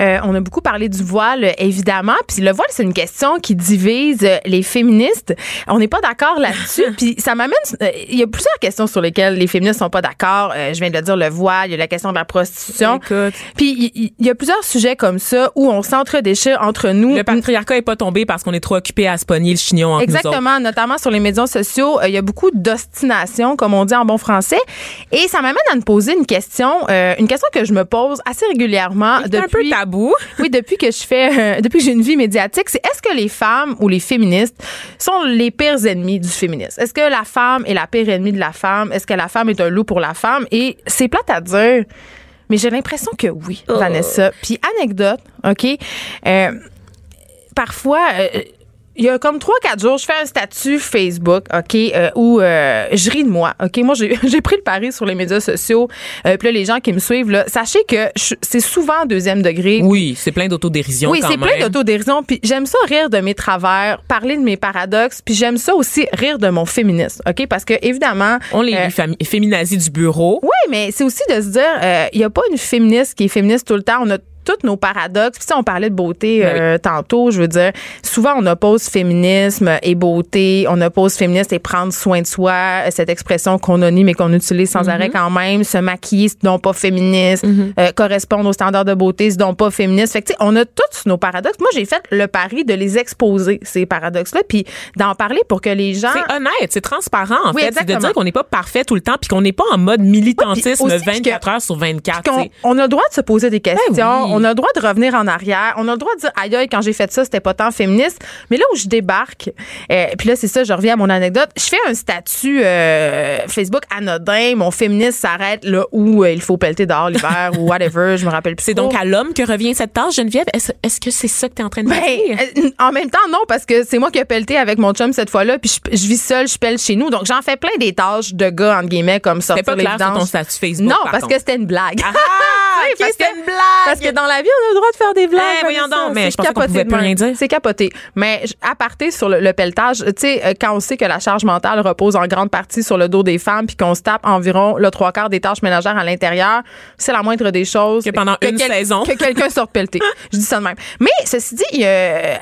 Euh, on a beaucoup parlé du voile, évidemment. Puis le voile, c'est une question qui divise euh, les féministes. On n'est pas d'accord là-dessus. Puis ça m'amène. euh, Il y a plusieurs questions sur lesquelles les féministes sont pas d'accord. Euh, je viens de le dire, le voile, il y a la question de la prostitution. Écoute, Puis il- y, a plusieurs sujets comme ça où on s'entre-déchire entre nous. le patriarcat est pas tombé parce qu'on est trop occupé à se pogner le chignon entre nous. Exactement, notamment sur les médias sociaux, il y a beaucoup d'ostination, comme on dit en bon français, et ça m'amène à me poser une question, une question que je me pose assez régulièrement C'est un peu depuis. Tabou. Oui, depuis que je fais, euh, depuis que j'ai une vie médiatique, c'est est-ce que les femmes ou les féministes sont les pires ennemis du féminisme? Est-ce que la femme est la pire ennemie de la femme? Est-ce que la femme est un loup pour la femme? Et c'est plate à dire, mais j'ai l'impression que oui, Vanessa. Puis anecdote, OK? Euh, parfois, euh, il y a comme trois, quatre jours, je fais un statut Facebook, OK, euh, où euh, je ris de moi, OK? Moi, j'ai pris le pari sur les médias sociaux. Euh, puis là, les gens qui me suivent, là, sachez que c'est souvent deuxième degré. Oui, c'est plein d'autodérision Oui, c'est plein d'autodérision. Puis j'aime ça rire de mes travers, parler de mes paradoxes. Puis j'aime ça aussi rire de mon féminisme, OK? Parce que, évidemment... On les euh, féminazis du bureau. oui, mais c'est aussi de se dire, il n'y a pas une féministe qui est féministe tout le temps. On a tous nos paradoxes. Puis, sais, on parlait de beauté Ben euh, tantôt. Je veux dire, souvent, on oppose féminisme et beauté. On oppose féministe et prendre soin de soi. euh, Cette expression qu'on a mais qu'on utilise sans Mm-hmm. arrêt quand même. Se maquiller, c'est donc pas féministe. Euh, correspondre aux standards de beauté, c'est donc pas féministe. Fait que, on a tous nos paradoxes. Moi, j'ai fait le pari de les exposer, ces paradoxes-là, puis d'en parler pour que les gens... C'est honnête, c'est transparent en Oui, fait, c'est de dire qu'on n'est pas parfait tout le temps puis qu'on n'est pas en mode militantisme Oui, puis aussi 24 heures sur 24. qu'on- tu sais. on a le droit de se poser des questions, Ben oui. On a le droit de revenir en arrière, on a le droit de dire aïe aïe quand j'ai fait ça c'était pas tant féministe, mais là où je débarque, euh, puis là c'est ça, je reviens à mon anecdote, je fais un statut euh, Facebook anodin, mon féministe s'arrête là où euh, il faut pelleter dehors l'hiver ou whatever, je me rappelle plus. C'est donc à l'homme que revient cette tâche, Geneviève? Est-ce que c'est ça que tu es en train de Ben, dire? euh, en même temps, non, parce que c'est moi qui ai pelleté avec mon chum cette fois-là, puis je, je vis seule, je pelle chez nous. Donc, j'en fais plein des tâches de gars, entre guillemets, comme sortir pas clair les sur ton statut Facebook. Non, par parce contre. que c'était une blague. Ah, Parce que- une blague. Parce que dans la vie, on a le droit de faire des blagues. Eh, voyons donc, mais C'est je pensais qu'on capoté pouvait plus rien dire. C'est capoté. Mais à partir sur le, le pelletage, tu sais, euh, quand on sait que la charge mentale repose en grande partie sur le dos des femmes, puis qu'on se tape environ le trois quarts des tâches ménagères à l'intérieur, c'est la moindre des choses. Que pendant une saison. Que quelqu'un sorte pelleté. Je dis ça de même. Mais ceci dit, il y a-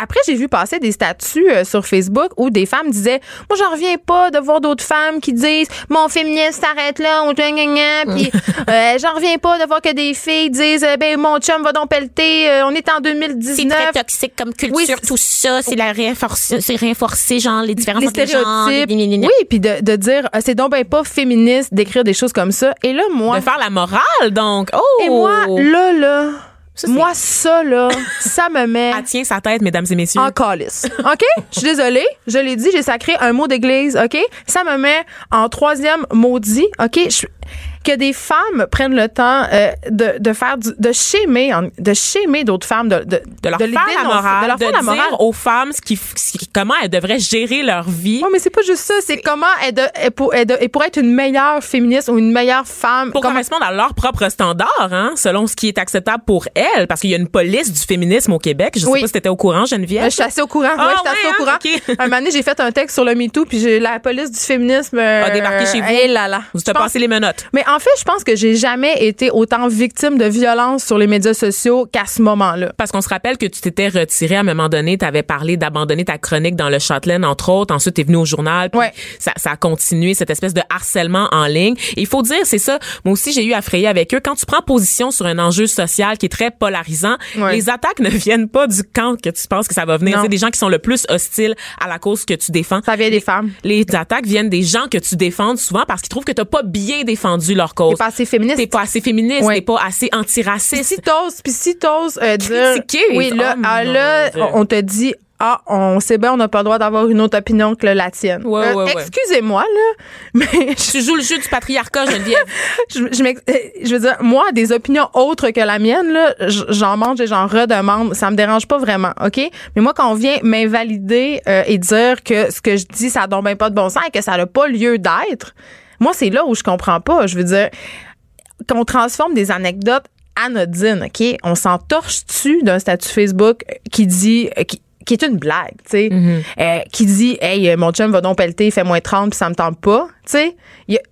après, j'ai vu passer des statuts euh, sur Facebook où des femmes disaient Moi, j'en reviens pas de voir d'autres femmes qui disent Mon féministe s'arrête là, on gna. Puis, euh, j'en reviens pas de voir que des filles disent euh, Ben, mon chum va donc pelleter, euh, on est en 2019. toxique comme culture, Oui, c'est- tout ça. C'est la renforcer, c'est renforcer, genre, les différences les les stéréotypes. gna, gna. Oui, puis de, de dire c'est donc ben pas féministe d'écrire des choses comme ça. Et là, moi, De faire la morale, donc. Oh! et moi, là, là, Ça, moi, ça, là, ça me met Elle tient sa tête, mesdames et messieurs. en calice. OK? Je suis désolée. Je l'ai dit, j'ai sacré un mot d'église. OK? Ça me met en troisième maudit. OK? Je- que des femmes prennent le temps euh, de, de faire du, de schémer de schémer d'autres femmes de, de, de leur les faire la morale, de leur faire la morale dire aux femmes ce qui, ce qui- comment elles devraient gérer leur vie Oui, mais c'est pas juste ça. C'est comment elle, de, elle, pour, elle, de- elle pourrait être une meilleure féministe ou une meilleure femme. pour Comment- correspondre à leurs propres standards, hein, selon ce qui est acceptable pour elles, parce qu'il y a une police du féminisme au Québec. Je sais Oui. pas si t'étais au courant, Geneviève. Euh, Je suis assez au courant. Ah, ouais, je suis assez ouais, au courant. hein? Un moment donné, j'ai fait un texte sur le MeToo, puis j'ai la police du féminisme euh, A débarqué chez vous. eh là là. Vous pense- passé les menottes. Mais en fait, je pense que j'ai jamais été autant victime de violence sur les médias sociaux qu'à ce moment-là. Parce qu'on se rappelle que tu t'étais retiré à un moment donné, tu avais parlé d'abandonner ta chronique dans le Châtelaine, entre autres. Ensuite, tu es venu au journal. puis Ouais. Ça, ça a continué, cette espèce de harcèlement en ligne. Et il faut dire, c'est ça, moi aussi, j'ai eu à frayer avec eux. Quand tu prends position sur un enjeu social qui est très polarisant, Ouais. les attaques ne viennent pas du camp que tu penses que ça va venir. C'est des gens qui sont le plus hostiles à la cause que tu défends. Ça vient des femmes. Les attaques viennent des gens que tu défends souvent parce qu'ils trouvent que t'as pas bien défendu leur cause. T'es pas assez féministe. T'es pas assez féministe, Ouais. t'es pas assez antiraciste. si t'oses, puis si t'oses euh, dire, Critiquer. oui là, Oh, ah, là, Dieu. on on te dit. Ah, on sait bien, on n'a pas le droit d'avoir une autre opinion que la tienne. Euh, Ouais, ouais, ouais. Excusez-moi, là, mais je, Tu joues le jeu du patriarcat, Geneviève. je, je euh, je veux dire, moi, des opinions autres que la mienne, là, j'en mange et j'en redemande. Ça me dérange pas vraiment, OK? Mais moi, quand on vient m'invalider euh, et dire que ce que je dis, ça donne bien pas de bon sens et que ça n'a pas lieu d'être, moi, c'est là où je comprends pas. Je veux dire, qu'on transforme des anecdotes anodines, OK? On s'entorche-tu d'un statut Facebook qui dit... euh, qui, qui est une blague, tu sais, euh, qui dit hey mon chum va donc pelleter, il fait moins 30 puis ça me tente pas, tu sais.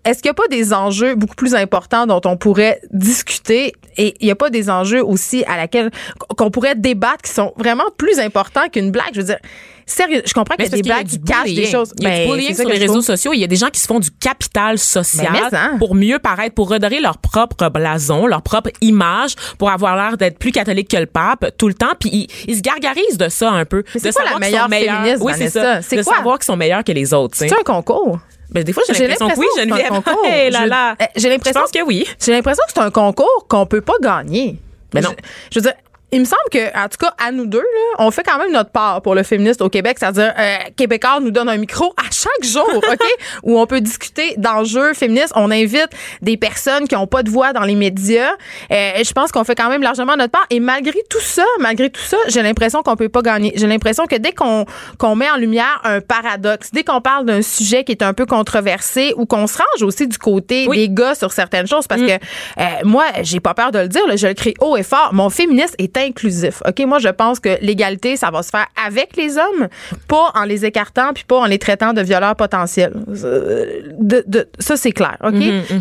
Est-ce qu'il n'y a pas des enjeux beaucoup plus importants dont on pourrait discuter? Et il n'y a pas des enjeux aussi à laquelle qu'on pourrait débattre qui sont vraiment plus importants qu'une blague, je veux dire. Sérieux, je comprends qu'il y a Mais des blagues qui cachent des choses. Il y a Ben, du bullying ça sur les réseaux sociaux. Il y a des gens qui se font du capital social Ben, mais ça. pour mieux paraître, pour redorer leur propre blason, leur propre image, pour avoir l'air d'être plus catholique que le pape tout le temps. Puis ils, se gargarisent de ça un peu. Mais c'est quoi la meilleure féministe, Oui, c'est ça? C'est de savoir qu'ils sont meilleurs que les autres. C'est un concours. Ben, des fois, j'ai l'impression que oui, Geneviève. concours. Hey là J'ai l'impression que oui. J'ai l'impression que c'est un concours qu'on peut pas gagner. Ben non. Je, je veux dire, il me semble que, en tout cas, à nous deux, là, on fait quand même notre part pour le féministe au Québec. C'est-à-dire, euh, Québécois nous donne un micro à chaque jour, OK? où on peut discuter d'enjeux féministes. On invite des personnes qui n'ont pas de voix dans les médias. Euh, je pense qu'on fait quand même largement notre part. Et malgré tout ça, malgré tout ça, j'ai l'impression qu'on peut pas gagner. J'ai l'impression que dès qu'on qu'on met en lumière un paradoxe, dès qu'on parle d'un sujet qui est un peu controversé ou qu'on se range aussi du côté Oui. des gars sur certaines choses, parce que euh, moi, j'ai pas peur de le dire, là, je le crie haut et fort. Mon féminisme est inclusif. OK, moi je pense que l'égalité ça va se faire avec les hommes, pas en les écartant puis pas en les traitant de violeurs potentiels. Euh, de- de- ça c'est clair, OK?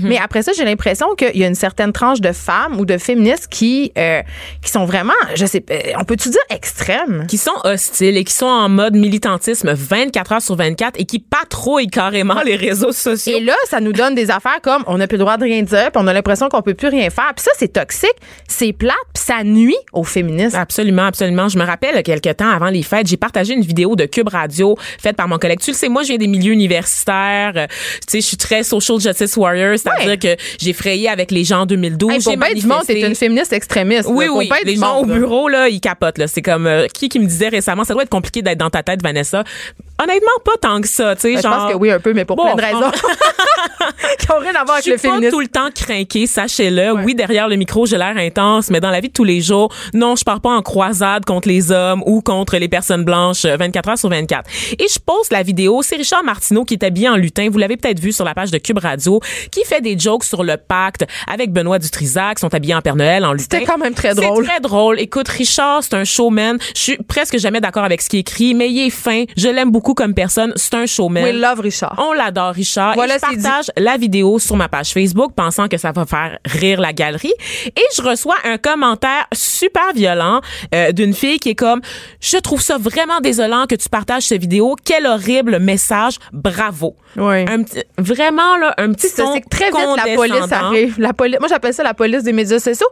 Mais après ça, j'ai l'impression qu'il y a une certaine tranche de femmes ou de féministes qui euh, qui sont vraiment je sais pas, on peut-tu dire extrêmes? Qui sont hostiles et qui sont en mode militantisme 24 heures sur 24 et qui patrouillent carrément les réseaux sociaux. Et là, ça nous donne des affaires comme on n'a plus le droit de rien dire, puis on a l'impression qu'on peut plus rien faire. Puis ça, c'est toxique, c'est plate, puis ça nuit aux féministes. Absolument, absolument. Je me rappelle quelques temps avant les fêtes, j'ai partagé une vidéo de Cube Radio faite par mon collègue. Tu le sais, moi, je viens des milieux universitaires. Euh, tu sais, je suis très social justice warrior, c'est-à-dire Ouais. que j'ai frayé avec les gens en 2012. Hey, j'ai bien du monde, t'es manifesté. une féministe extrémiste. Oui, là. Oui. bien Les gens au monde, là. bureau, là, ils capotent. Là. C'est comme euh, qui qui me disait récemment, ça doit être compliqué d'être dans ta tête, Vanessa. Honnêtement, pas tant que ça. Tu sais, Ben, Je genre. pense que oui, un peu, mais pour Bon, plein de raisons qui n'ont rien à voir avec Je le suis pas féminisme. tout le temps craquée, sachez-le. Oui, derrière le micro, j'ai l'air intense, mais dans la vie de tous les jours, non, je pars pas en croisade contre les hommes ou contre les personnes blanches euh, 24 heures sur 24. Et je poste la vidéo, c'est Richard Martineau qui est habillé en lutin, vous l'avez peut-être vu sur la page de Cube Radio, qui fait des jokes sur le pacte avec Benoît Dutrisac, sont habillés en Père Noël en lutin. C'était quand même très drôle. C'est très drôle. Écoute, Richard, c'est un showman. Je suis presque jamais d'accord avec ce qu'il écrit, mais il est fin. Je l'aime beaucoup comme personne. C'est un showman. We love Richard. On l'adore, Richard. Voilà, et je dit. partage la vidéo sur ma page Facebook, pensant que ça va faire rire la galerie. Et je reçois un commentaire super violent euh, d'une fille qui est comme Je trouve ça vraiment désolant que tu partages cette vidéo. Quel horrible message. Bravo. Oui. Un petit, vraiment, là, un petit ton très vite, la police arrive. La police, moi, j'appelle ça la police des médias sociaux.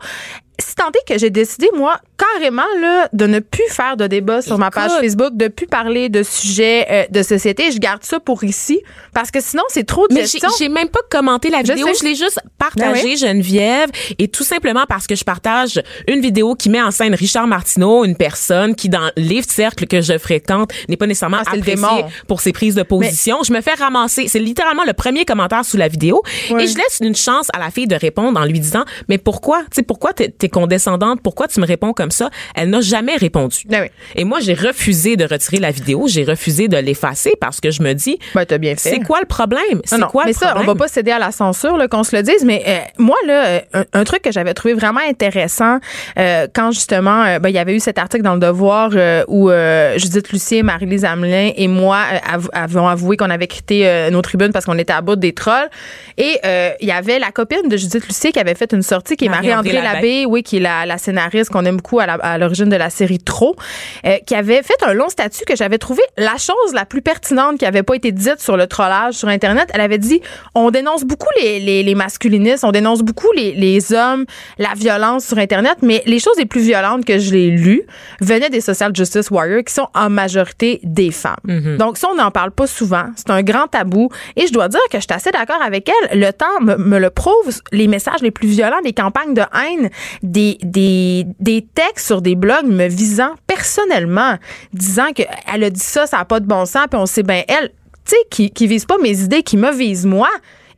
Si tant est que j'ai décidé, moi, carrément, là, de ne plus faire de débat sur ma page Écoute. Facebook, de plus parler de sujets euh, de société. Je garde ça pour ici. Parce que sinon, c'est trop de Mais j'ai j'ai même pas commenté la Je vidéo, sais. je, l'ai juste partagée, Ben oui. Geneviève, et tout simplement parce que je partage une vidéo qui met en scène Richard Martineau, une personne qui, dans les cercles que je fréquente, n'est pas nécessairement Ah, appréciée pour ses prises de position. Je me fais ramasser. C'est littéralement le premier commentaire sous la vidéo. Et je laisse une chance à la fille de répondre en lui disant, mais pourquoi? Tu sais, pourquoi t'es es condescendante? Pourquoi tu me réponds comme ça? Elle n'a jamais répondu. Ben oui. Et moi, j'ai refusé de retirer la vidéo. J'ai refusé de l'effacer parce que je me dis, Ben, t'as bien fait. c'est quoi le problème? C'est Non, quoi mais le ça, problème? on va pas céder à la censure, là, qu'on se le dise. Mais euh, moi, là, euh, un, un truc que j'avais trouvé vraiment intéressant euh, quand justement, euh, ben, il y avait eu cet article dans le Devoir où Judith Lucier, Marie-Lise Hamelin et moi av- avions avoué qu'on avait quitté nos tribunes parce qu'on était à bout des trolls. Et il y avait la copine de Judith Lucier qui avait fait une sortie, qui est Marie-André Marie-André Labbé. Labbé, qui est la, la scénariste qu'on aime beaucoup à l'origine de la série Trop, euh, qui avait fait un long statut que j'avais trouvé la chose la plus pertinente qui avait pas été dite sur le trollage sur Internet. Elle avait dit on dénonce beaucoup les, les, les masculinistes, on dénonce beaucoup les, les hommes, la violence sur Internet, mais les choses les plus violentes que je l'ai lues venaient des social justice warriors qui sont en majorité des femmes. Donc ça, on n'en parle pas souvent. C'est un grand tabou. Et je dois dire que je suis assez d'accord avec elle. Le temps me, me le prouve. Les messages les plus violents, les campagnes de haine, des, des, des textes sur des blogs me visant personnellement, disant qu'elle a dit ça, ça n'a pas de bon sens, puis on sait bien, elle, tu sais, qui, qui vise pas mes idées, qui me vise moi,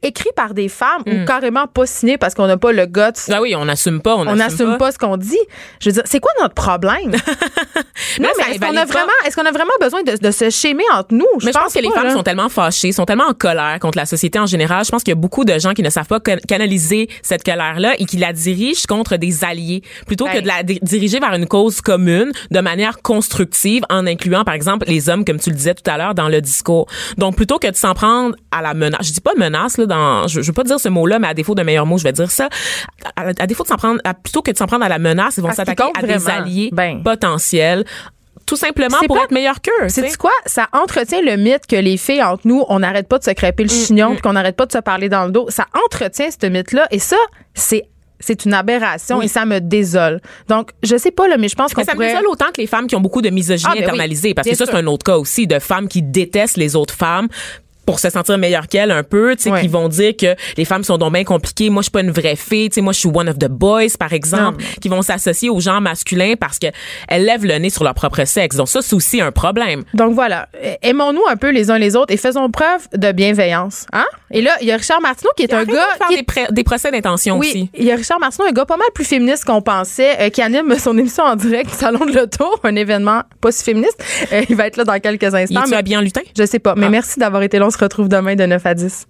écrit par des femmes ou carrément pas signé parce qu'on n'a pas le guts Ah oui, on n'assume pas, on, n'assume pas. ce qu'on dit. Je veux dire, c'est quoi notre problème? non, mais est-ce qu'on a pas. vraiment, est-ce qu'on a vraiment besoin de, de se schémer entre nous? Mais je pense que les pas, femmes là. sont tellement fâchées, sont tellement en colère contre la société en général. Je pense qu'il y a beaucoup de gens qui ne savent pas can- canaliser cette colère-là et qui la dirigent contre des alliés plutôt que Ben. de la di- diriger vers une cause commune de manière constructive en incluant, par exemple, les hommes, comme tu le disais tout à l'heure, dans le discours. Donc, plutôt que de s'en prendre à la menace, je dis pas menace, là, dans, je, je veux pas dire ce mot-là, mais à défaut d'un meilleur mot, je vais dire ça. À, à défaut de s'en prendre, à- plutôt que de s'en prendre à la menace, ils vont qui s'attaquer à des alliés Ben. potentiels. Tout simplement pour plate. être meilleur qu'eux. C'est quoi? Ça entretient le mythe que les filles entre nous, on n'arrête pas de se crêper Mm, le chignon, puis qu'on n'arrête pas de se parler dans le dos. Ça entretient ce mythe-là. Et ça, c'est c'est une aberration Oui. et ça me désole. Donc, je sais pas, là, mais je pense qu'on ça me désole autant que les femmes qui ont beaucoup de misogynie Ah, ben oui, internalisée, parce que ça, c'est un autre cas aussi de femmes qui détestent les autres femmes pour se sentir meilleur qu'elle un peu, tu sais, Ouais. qui vont dire que les femmes sont donc bien compliquées. Moi, je suis pas une vraie fille. Tu sais, moi, je suis one of the boys, par exemple, qui vont s'associer aux gens masculins parce que elles lèvent le nez sur leur propre sexe. Donc ça, c'est aussi un problème. Donc voilà, aimons-nous un peu les uns les autres et faisons preuve de bienveillance. Hein? Et là, il y a Richard Martineau qui est un gars... de faire qui des, pré- des procès d'intention Oui, aussi. il y a Richard Martineau, un gars pas mal plus féministe qu'on pensait, euh, qui anime son émission en direct du Salon de l'Auto, un événement pas si féministe. Euh, il va être là dans quelques Il instants. est-tu mais habillé en lutin? je sais pas. Mais Ah. merci d'avoir été là. Se retrouve demain de 9 à 10.